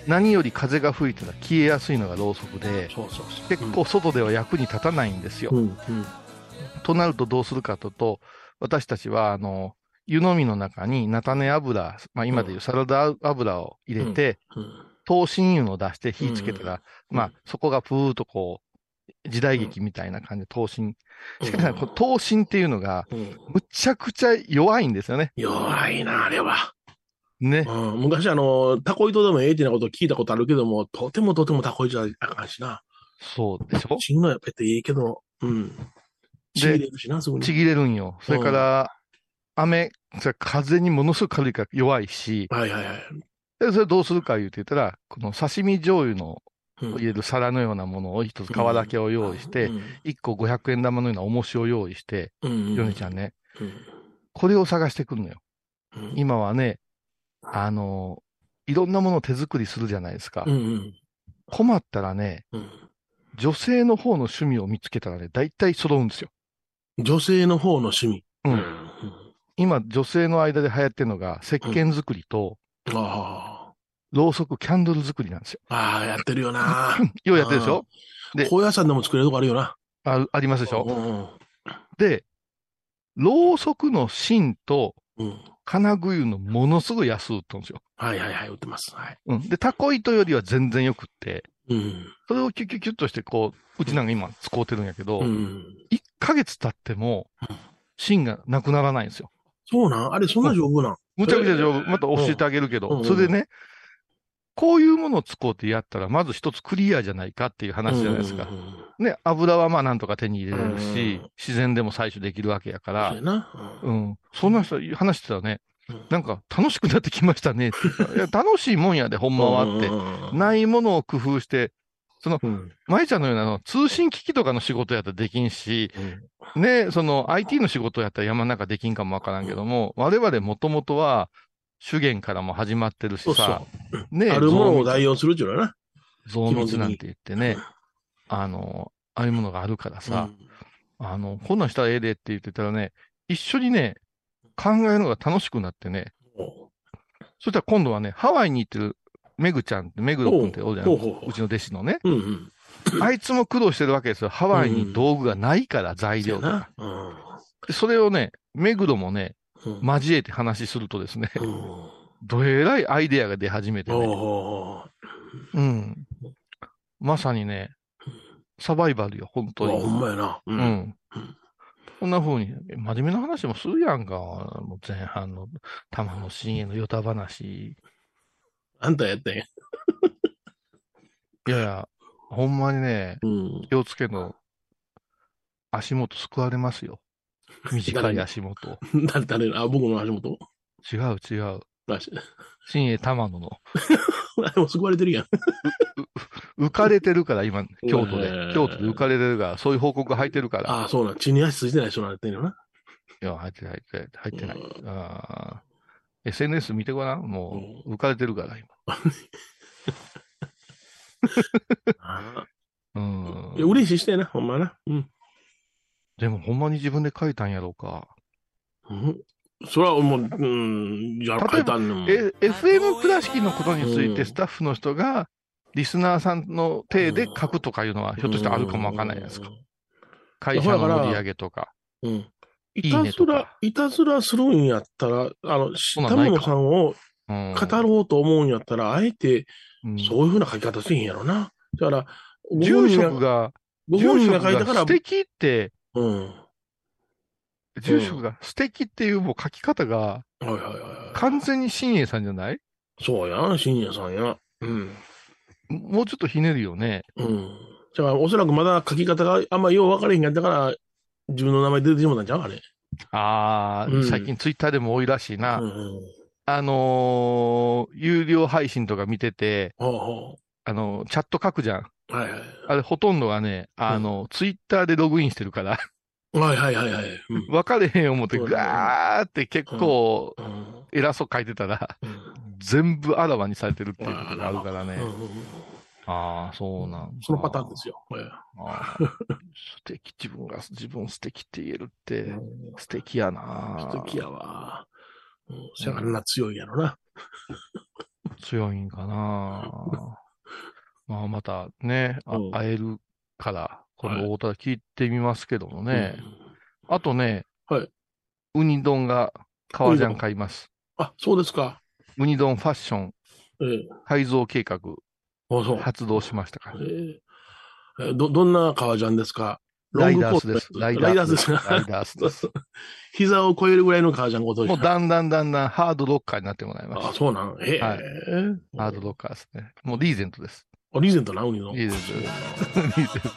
Speaker 3: 何より風が吹いたら消えやすいのがろうそくで。結構外では役に立たないんですよ。
Speaker 2: うんうん
Speaker 3: となるとどうするかとと、私たちは、あの、湯飲みの中に菜種油、まあ今でいうサラダ油を入れて、
Speaker 2: うん
Speaker 3: 灯芯油を出して火つけたら、
Speaker 2: うん
Speaker 3: まあそこがプーっとこう、時代劇みたいな感じで灯芯。しかし、この灯芯っていうのが、
Speaker 2: うん
Speaker 3: むちゃくちゃ弱いんですよね。
Speaker 2: 弱いな、あれは。
Speaker 3: ね。
Speaker 2: うん昔、あの、タコ糸でもええってなこと聞いたことあるけども、とてもとてもタコ糸はあかんしな。
Speaker 3: そうでしょ？
Speaker 2: 芯のやっぱっていいけど、うん。ちぎれるしな、すぐに。
Speaker 3: ちぎれるんよ。それから、雨、それ風にものすごく軽いから弱いし、
Speaker 2: はいはいはい。
Speaker 3: でそれどうするか言うて言ったら、この刺身醤油の
Speaker 2: うん
Speaker 3: 入れる皿のようなものを一つ皮だけを用意して、一個500円玉のような重しを用意して、
Speaker 2: うん、うん。
Speaker 3: ヨネちゃんね、
Speaker 2: うん。
Speaker 3: これを探してくるのよ。
Speaker 2: うん。
Speaker 3: 今はね、あの、いろんなものを手作りするじゃないですか
Speaker 2: うん。うん。
Speaker 3: 困ったらね、
Speaker 2: うん。
Speaker 3: 女性の方の趣味を見つけたらね、大体揃うんですよ。
Speaker 2: 女性の方の趣味。
Speaker 3: うん
Speaker 2: うん。
Speaker 3: 今、女性の間で流行ってるのが、石鹸作りと、
Speaker 2: あ
Speaker 3: ろうそくキャンドル作りなんですよ。
Speaker 2: あ。ああ、やってるよな。<laughs>
Speaker 3: ようやってるでしょ？で
Speaker 2: 高野山でも作れるとこあるよな。
Speaker 3: あありますでしょ？
Speaker 2: うんうん。
Speaker 3: で、ろうそくの芯と
Speaker 2: うん。
Speaker 3: 金具湯のものすごい安売ったんですよ。
Speaker 2: はいはいはい、売ってます。はい。
Speaker 3: うん。で、タコ糸よりは全然よくって、
Speaker 2: うん。
Speaker 3: それをキュッキュッキュッとして、こう、うちなんか今使うてるんやけど、
Speaker 2: うん。
Speaker 3: 1ヶ月経っても
Speaker 2: うん、
Speaker 3: 芯がなくならないんですよ。
Speaker 2: そうなん？あれ、そんな丈夫なん？
Speaker 3: むちゃくちゃ丈夫。また教えてあげるけど、それでね、こういうものを使うてやったら、まず一つクリアじゃないかっていう話じゃないですか。
Speaker 2: うん。うんうん
Speaker 3: ね、油はまあなんとか手に入れれるし、
Speaker 2: うん
Speaker 3: 自然でも採取できるわけやから。
Speaker 2: そう
Speaker 3: ん。ん。そんな人話してたらね
Speaker 2: うん、
Speaker 3: なんか楽しくなってきましたねいや、楽しいもんやで、ほんまはって。
Speaker 2: て
Speaker 3: ないものを工夫して、
Speaker 2: うん。
Speaker 3: 舞ちゃんのようなあの通信機器とかの仕事やったらできんし、
Speaker 2: うん。
Speaker 3: ね、その IT の仕事やったら山の中できんかもわからんけども、我々もともとは主元からも始まってるし
Speaker 2: そう
Speaker 3: さ
Speaker 2: そ、
Speaker 3: ね、
Speaker 2: あるものを
Speaker 3: 増
Speaker 2: 代用するっていうのはな。
Speaker 3: 増密なんて言ってね、あの、ああいうものがあるからさ、あの、こんなんしたらええでって言ってたらね、一緒にね、考えるのが楽しくなってね、
Speaker 2: うん
Speaker 3: そしたら今度はね、ハワイに行ってるメグちゃんって、メグロ君っておるじゃん。
Speaker 2: ほう
Speaker 3: ちの弟子のね。
Speaker 2: うんうん。
Speaker 3: あいつも苦労してるわけですよ。ハワイに道具がないから。
Speaker 2: うん
Speaker 3: でそれをね、メグロもね、
Speaker 2: うん。
Speaker 3: 交えて話するとですね、
Speaker 2: うん
Speaker 3: どえらいアイデアが出始めてね。
Speaker 2: おう
Speaker 3: うん。まさにね、サバイバルよ、本当
Speaker 2: おうあ、ほん
Speaker 3: に。
Speaker 2: まやな。う
Speaker 3: う。ん。こんな風に、真面目な話もするやんか。もう前半の玉の深淵のヨタ話。
Speaker 2: あんたやったんや。
Speaker 3: いやいや、ほんまにね、
Speaker 2: うん。
Speaker 3: 気をつけの、足元救われますよ。短い足元。<laughs>
Speaker 2: 誰、誰、あ、僕の足元？
Speaker 3: 違う違う。新栄玉野の。
Speaker 2: あでも救われてるやん。
Speaker 3: 浮かれてるから、今、京都
Speaker 2: へ
Speaker 3: で
Speaker 2: ー。
Speaker 3: 京都で浮かれてるから、そういう報告が入ってるから。
Speaker 2: ああ、そうなん。血に足ついてない人なってんのな。
Speaker 3: いや、入ってない、入ってない、入ってない。
Speaker 2: う
Speaker 3: あー SNS 見てごらん。もう、浮かれてるから、今。<laughs>
Speaker 2: あ
Speaker 3: うん
Speaker 2: 嬉しいしてえな、ほんまな。うん。
Speaker 3: でも、ほんまに自分で書いたんやろうか。
Speaker 2: うん？それはもう、うん、やら書いたんねん。
Speaker 3: え、FM 倉敷のことについ
Speaker 2: うん
Speaker 3: てスタッフの人が、リスナーさんの体で書くとかいうのは、ひょっとしてあるかもわかんないですか。会社の盛り上げとか。
Speaker 2: うん。いたずらいたずらするんやったら、あの、
Speaker 3: なんないか
Speaker 2: 玉野さんを
Speaker 3: うん
Speaker 2: 語ろうと思うんやったら、あえて、
Speaker 3: うん
Speaker 2: そういうふうな書き方せへんやろな。だから、ご
Speaker 3: 住職が、
Speaker 2: ご本人
Speaker 3: 住職
Speaker 2: が書いたから
Speaker 3: が素、敵って、
Speaker 2: うん。
Speaker 3: 住職が素敵っていうもう書き方が、
Speaker 2: はいはいはいはい。
Speaker 3: 完全に新栄さんじゃない？
Speaker 2: そうやん、深夜さんや。うん。
Speaker 3: もうちょっとひねるよね。
Speaker 2: うん。だから、おそらくまだ書き方があんまよう分からへんかったから、自分の名前出てしもたんちゃうあれ。
Speaker 3: ああ、
Speaker 2: うん
Speaker 3: 最近ツイッターでも多いらしいな。
Speaker 2: うん。
Speaker 3: あのー有料配信とか見てて、
Speaker 2: ほうほ
Speaker 3: あの、チャット書くじゃん。
Speaker 2: う。はいはい。
Speaker 3: あれほとんどがね、あの、ツイッターでログインしてるから、
Speaker 2: はいはいはいはい。うん <laughs>
Speaker 3: 分かれへん思ってガーって結構
Speaker 2: うん
Speaker 3: 偉そう書いてたら、
Speaker 2: うん
Speaker 3: 全部あらわにされてるっていうことがあるからね
Speaker 2: うん。うんうん
Speaker 3: ああ、そうなんだ
Speaker 2: そのパターンですよ。はい
Speaker 3: あー素敵、自分が、自分素敵って言えるって、素敵やな
Speaker 2: 素敵やわ。うん。そやからあんな強いやろな。
Speaker 3: 強いんかな <laughs> まあ、またね、あ
Speaker 2: うん
Speaker 3: 会えるから、こ
Speaker 2: はい
Speaker 3: の大田聞いてみますけどもね。
Speaker 2: うん。
Speaker 3: あとね、
Speaker 2: はい。
Speaker 3: ウニ丼が革ジャン買います。
Speaker 2: あ、そうですか。
Speaker 3: ウニ丼ファッション
Speaker 2: ええ。
Speaker 3: 改造計画
Speaker 2: あ、そう。
Speaker 3: 発動しましたから。
Speaker 2: えええど、どんな革ジャンですか？
Speaker 3: ライダースです。
Speaker 2: ライダースです。
Speaker 3: ライダースです。<laughs>
Speaker 2: 膝を超えるぐらいの革ジャンごと
Speaker 3: もうだんだんだんだんハードロッカーになってもらいま
Speaker 2: あ、
Speaker 3: す。
Speaker 2: そうなん？へえ。
Speaker 3: はいハードロッカーですね。もうリーゼントです。
Speaker 2: あリーゼントな、ウニの。
Speaker 3: リーゼントです。リーゼント。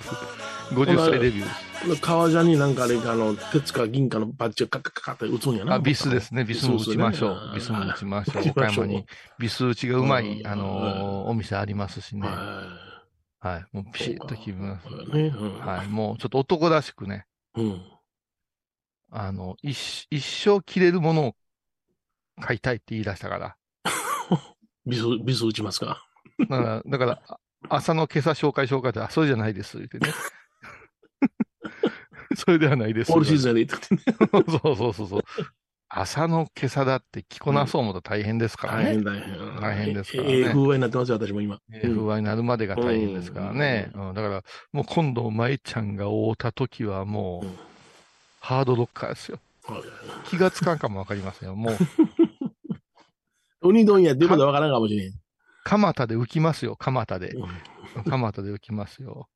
Speaker 3: 50歳デビュー。
Speaker 2: 革ジャンになんかあれか、あの、鉄か銀かのバッジをカッカッカッカって打つんやな。
Speaker 3: あ、ビスですね。ビスも打ちましょう。ビ
Speaker 2: ビス
Speaker 3: も打ちましょう。
Speaker 2: はい
Speaker 3: 岡山にビス打ちがうまい、
Speaker 2: うん
Speaker 3: あのーお店ありますしね。
Speaker 2: は
Speaker 3: はい。もうピシッと決めます。はい。もうちょっと男らしくね、
Speaker 2: うん。
Speaker 3: あの、一一生着れるものを買いたいって言い出したから。
Speaker 2: ビス、ビス打ちますか。
Speaker 3: だから、だから、あ朝の今朝紹介紹介って、あ、それじゃないです、言ってね。<laughs> それではないです。
Speaker 2: オールシーズンで言ってね。<laughs>
Speaker 3: そうそうそうそう。朝の今朝だって着こなそう思ったら大変ですからね。
Speaker 2: 大変大変。
Speaker 3: 大変ですからね
Speaker 2: ええ風合いになってますよ、私も今。
Speaker 3: えー不安になるまでが大変ですからね。うんだから、もう今度、舞ちゃんが会うた時はもう、
Speaker 2: うん
Speaker 3: ハードロッカーですよ。
Speaker 2: はい
Speaker 3: 気がつかんかもわかりませんよ。もう、
Speaker 2: ウニ丼やっていうことはわからんかもしれん。
Speaker 3: 蒲田で浮きますよ、蒲田で。
Speaker 2: うん
Speaker 3: 蒲田で浮きますよ。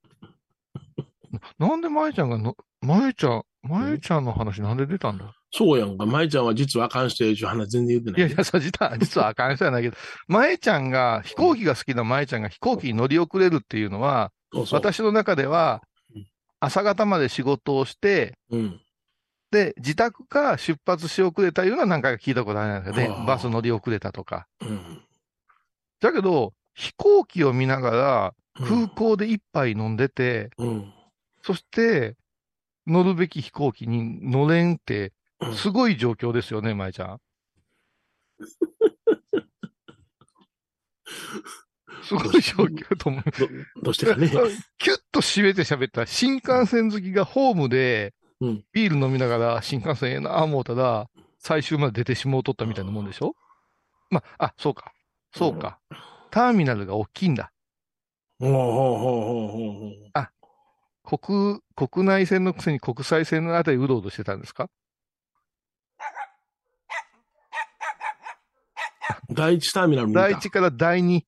Speaker 3: ななんで舞ちゃんがの、舞ちゃん、舞ちゃんの話なんで出たんだ？
Speaker 2: そうやんか。舞ちゃんは実はあかん人やいう話全然言ってないい。
Speaker 3: やいや、そう、実は、実はあかん人じゃないけど、舞ちゃんが、飛行機が好きな舞ちゃんが飛行機に乗り遅れるっていうのは、
Speaker 2: そうそう。
Speaker 3: 私の中では
Speaker 2: うん、
Speaker 3: 朝方まで仕事をして、
Speaker 2: うん。
Speaker 3: で、自宅から出発し遅れたいうのは何回か聞いたことあるんですよね
Speaker 2: はあ。
Speaker 3: バス乗り遅れたとか。
Speaker 2: うん。
Speaker 3: だけど、飛行機を見ながら、
Speaker 2: うん
Speaker 3: 空港で一杯飲んでて、
Speaker 2: うん。
Speaker 3: そして、乗るべき飛行機に乗れんって
Speaker 2: う、ん
Speaker 3: すごい状況ですよね、舞ちゃん。<laughs> すごい状況と思う。
Speaker 2: どどうしてかね。
Speaker 3: キュッと締めて喋ったら、新幹線好きがホームで
Speaker 2: うん、
Speaker 3: ビール飲みながら新幹線ええな思うたら、最終まで出てしもうとったみたいなもんでしょ？まあ、あ、そうか。そうか。ターミナルが大きいんだ。
Speaker 2: ほうほうほうほうほうほ
Speaker 3: 国、国内線のくせに国際線のあたりうろうろしてたんですか？
Speaker 2: う。第一ターミナル
Speaker 3: 第一から第二。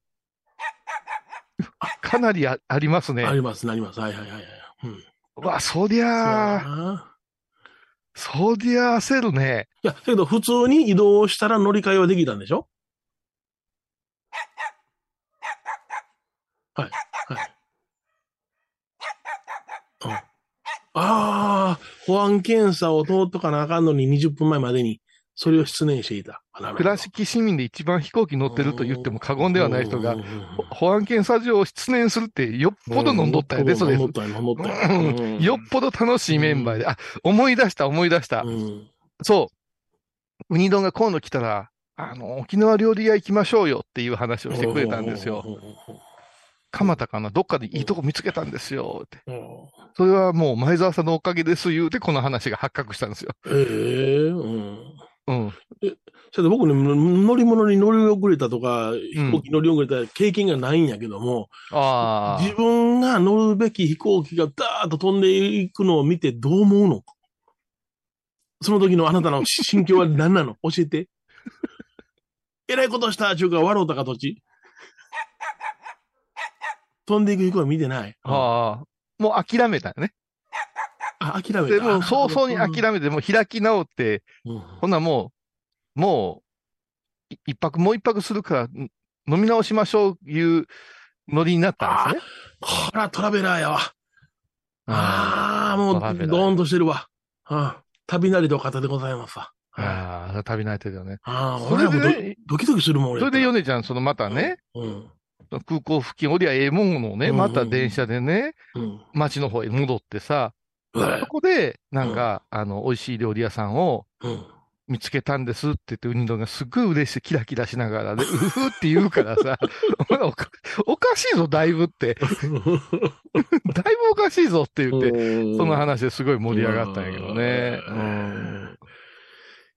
Speaker 3: かなりあありますね
Speaker 2: あ。ります、なります。はいはいはいはい。うん。
Speaker 3: うわ、そりゃあ、
Speaker 2: な
Speaker 3: そりゃ焦るね。
Speaker 2: いや、だけど普通に移動したら乗り換えはできたんでしょ？<laughs> はい、ああ、保安検査を通っとかなあかんのに20分前までに、それを失念していた。
Speaker 3: 倉敷市民で一番飛行機乗ってると言っても過言ではない人が保安検査場を失念するってよっぽど飲んどったよね、それ。
Speaker 2: 飲んどったよ、飲んどったよ。
Speaker 3: っぽど楽しいメンバーで。あ、思い出した、思い出した。
Speaker 2: うん
Speaker 3: そう。ウニ丼が今度来たら、あの、沖縄料理屋行きましょうよっていう話をしてくれたんですよ。。蒲田かなどっかでいいとこ見つけたんですよって。それはもう前澤さんのおかげです言うて、この話が発覚したんですよ。
Speaker 2: ええうん。
Speaker 3: うん。
Speaker 2: それで僕ね、の乗り物に乗り遅れたとか、飛行機乗り遅れた経験がないんやけども、
Speaker 3: あ
Speaker 2: 自分が乗るべき飛行機がダーッと飛んでいくのを見てどう思うの？その時のあなたの心境は何なの？教えて。えらいことしたちゅうか、笑うたかどっち飛んでいく飛行は見てない。
Speaker 3: あ。ああ。もう諦めたよね。
Speaker 2: あ、諦めた。
Speaker 3: でもう早々に諦めて、もう開き直って、
Speaker 2: うん
Speaker 3: ほんならもう、もう、い一泊、もう一泊するから、ん飲み直しましょういうノリになったんですね。
Speaker 2: ほら、トラベラーやわ。ああ、もう、ドーンとしてるわ。ああ旅なりと方でございますわ。
Speaker 3: ああ、旅慣れてるよね。
Speaker 2: ああ、
Speaker 3: それで
Speaker 2: 俺はもドドキドキするもん、俺。
Speaker 3: それでヨネちゃん、そのまたね、
Speaker 2: うん。
Speaker 3: 空港付近降りゃええもんのね、
Speaker 2: うん
Speaker 3: また電車でね、
Speaker 2: うん。
Speaker 3: 街の方へ戻ってさ、
Speaker 2: うん
Speaker 3: そこで、なんか、あの、美味しい料理屋さんを
Speaker 2: うん。
Speaker 3: 見つけたんですって言って、ウニドンがすっごい嬉しい、キラキラしながらで、うふって言うからさ、<laughs> おかおかしいぞ、だいぶって。<laughs> だいぶおかしいぞって言って、その話ですごい盛り上がったんやけどね。
Speaker 2: う
Speaker 3: うんん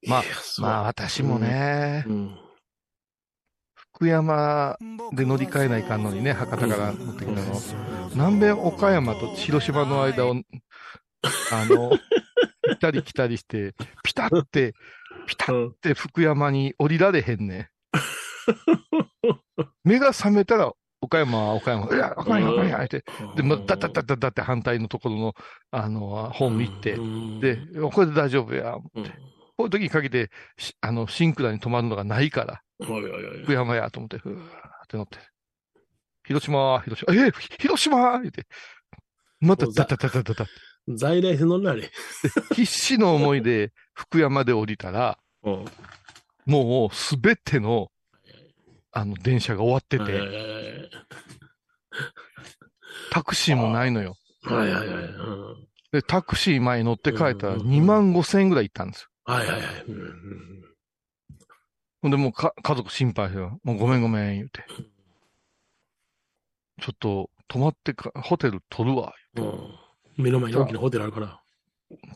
Speaker 3: まあまあ私もね、
Speaker 2: うん。
Speaker 3: 福山で乗り換えないかんのにね、博多から乗ってきたの。南米岡山と広島の間を、あの、<laughs> 行ったり来たりして、ピタって、ピタって福山に降りられへんね。<laughs> 目が覚めたら、岡山は岡山、いや、岡山、岡山って、で、ま、だだだだだって反対のところの、あの、ホーム行って、で、これで大丈夫や。
Speaker 2: うん、
Speaker 3: こういう時にかけて、しあの、シンクラに止まるのがないから、福山やと思って、ふーって乗って。広島、広島、えー広島言って。また、
Speaker 2: もうざ
Speaker 3: だだだだだだ。
Speaker 2: 在来線乗んなれ。
Speaker 3: 必死の思いで福山で降りたら、
Speaker 2: うん。
Speaker 3: もうすべての、あの、電車が終わってて、
Speaker 2: て。
Speaker 3: タクシーもないのよ。
Speaker 2: はいはいはい。うん
Speaker 3: で、タクシー前乗って帰ったら
Speaker 2: うん
Speaker 3: 2万5千円ぐらい行ったんですよ。
Speaker 2: はいはいはい。
Speaker 3: ほんでもうか家族心配してよ。もうごめんごめん言うて。ちょっと泊まってか、ホテル取るわ。
Speaker 2: うん目の前に大きなホテルあるから。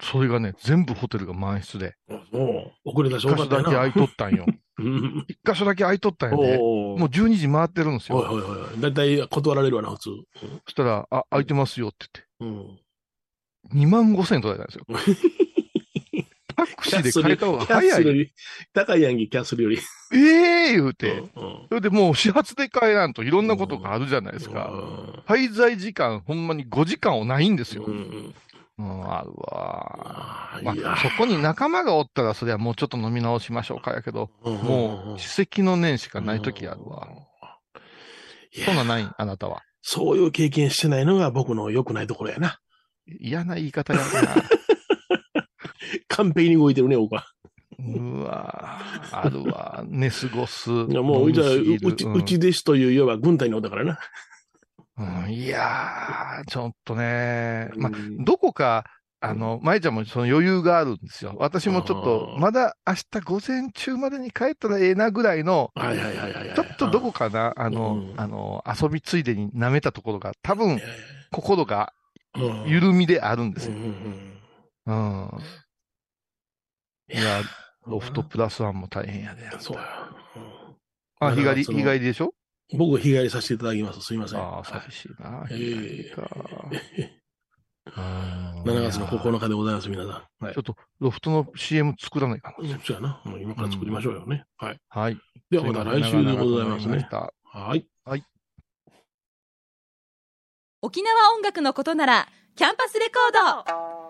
Speaker 3: それがね、全部ホテルが満室で。
Speaker 2: もう、遅れたし
Speaker 3: 一箇所。だけ空いとったんよ。<laughs>
Speaker 2: うん
Speaker 3: 一箇所だけ空いとったんやで。
Speaker 2: お
Speaker 3: もう12時回ってるんですよ。
Speaker 2: はいはいはい。だいたい断られるわな、普通。
Speaker 3: そしたら、あ、空いてますよって
Speaker 2: うん。
Speaker 3: 言って。2万5千円取られたんですよ。<laughs> シーで変えた方が早い。
Speaker 2: 高いやんけ、キャッスルより。
Speaker 3: ええ言うて。
Speaker 2: うんうん
Speaker 3: それでもう始発で帰らんといろんなことがあるじゃないですか。滞在時間ほんまに5時間はないんですよ。
Speaker 2: う
Speaker 3: うん、
Speaker 2: ん
Speaker 3: あるわ。ま
Speaker 2: あ
Speaker 3: そこに仲間がおったら、それはもうちょっと飲み直しましょうかやけど、もう、史跡の念しかない時あるわ。そんなんないあなたは。
Speaker 2: そういう経験してないのが僕の良くないところやな。
Speaker 3: 嫌な言い方やな。
Speaker 2: 完璧に動いてるね、僕は。
Speaker 3: うわあるわ。寝過ごす。
Speaker 2: いやもう、じゃあ、ううち、うち弟子という、要は軍隊におったからな。
Speaker 3: うんいやー、ちょっとね、まあ、
Speaker 2: うん
Speaker 3: どこか、あの、舞ちゃんもその余裕があるんですよ。私もちょっとまだ明日午前中までに帰ったらええなぐらいの、
Speaker 2: はいはいはいはいはい。
Speaker 3: ちょっとどこかな、あの、
Speaker 2: うん
Speaker 3: あの、遊びついでに舐めたところが、多分、心が
Speaker 2: うん
Speaker 3: 緩みであるんですよ。
Speaker 2: うん。
Speaker 3: いや、ロフトプラスワンも大変やで。
Speaker 2: そうや。
Speaker 3: あ、日帰り、日帰りでしょ？
Speaker 2: 僕、日帰りさせていただきます。すいません。
Speaker 3: ああ、寂しいな。
Speaker 2: ええ
Speaker 3: 日帰りか。<laughs> うん
Speaker 2: 7月の9日でございます、皆さん。はい
Speaker 3: ちょ。っと、ロフトの CM 作らないかな。
Speaker 2: そうやな。もう今から作りましょうよね。はい。
Speaker 3: はい。
Speaker 2: ではまた来週でございますね。
Speaker 3: た。
Speaker 2: はい。
Speaker 7: 沖縄音楽のことならキャンパスレコード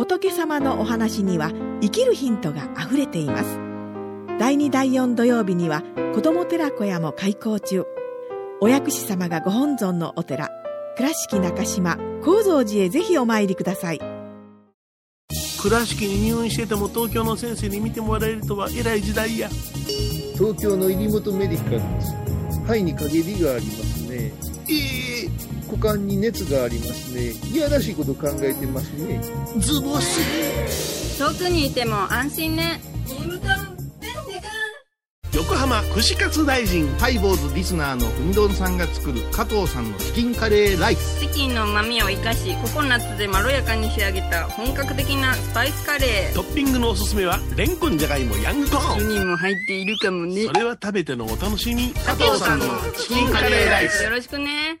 Speaker 8: 仏様のお話には生きるヒントがあふれています。第2第4土曜日には子ども寺小屋も開校中。お薬師様がご本尊のお寺倉敷中島・高蔵寺へぜひお参りください。
Speaker 2: 倉敷に入院してても東京の先生に見てもらえるとは偉い時代や。
Speaker 1: 東京の入本メディカルです。肺に陰りがあります股間に熱がありますねいやらしいこと考えてますね
Speaker 2: ズボス。
Speaker 5: 遠くにいても安心ね
Speaker 2: 横浜串カツ大臣。
Speaker 9: ハイボーズリスナーのうみどんさんが作る加藤さんのチキンカレーライス
Speaker 5: チキンの旨味を生かしココナッツでまろやかに仕上げた本格的なスパイスカレー
Speaker 2: トッピングのおすすめは、レンコンじゃがいもヤングコーン。
Speaker 5: 1人も入っているかもね
Speaker 2: それは食べてのお楽しみ。
Speaker 5: 加藤さんのチキンカレーライスよろしくね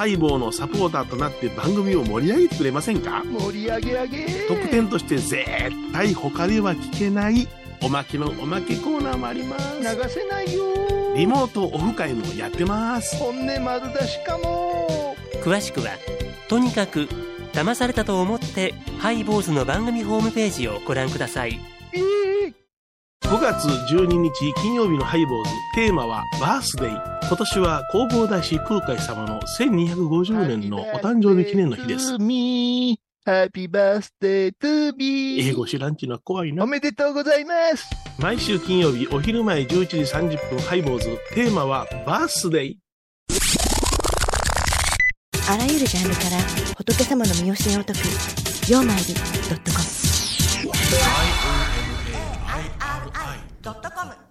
Speaker 2: ハイボーのサポーターとなって番組を盛り上げてくれませんか？
Speaker 1: ー盛り上げ上げ。
Speaker 2: 特典として絶対他では聞けないおまけのおまけコーナーもあります。
Speaker 1: 流せないよ。
Speaker 2: リモートオフ会もやってます。
Speaker 1: 本音丸出しかも。
Speaker 4: 詳しくはとにかく騙されたと思ってハイボーズの番組ホームページをご覧ください。
Speaker 1: えー
Speaker 2: 5月12日金曜日のハイボーズ。テーマはバースデー今年は弘法大師空海様の1250年のお誕生日記念の日です。
Speaker 1: me Happy birthday to me
Speaker 2: 英語知らんちのは怖いな。
Speaker 1: お。めでとうございます。
Speaker 2: 毎週金曜日お昼前11時30分ハイボーズ。テーマはバースデー
Speaker 8: あらゆるジャンルから仏様の身教えを解く「曜マイルドットコム」
Speaker 10: ドットコム。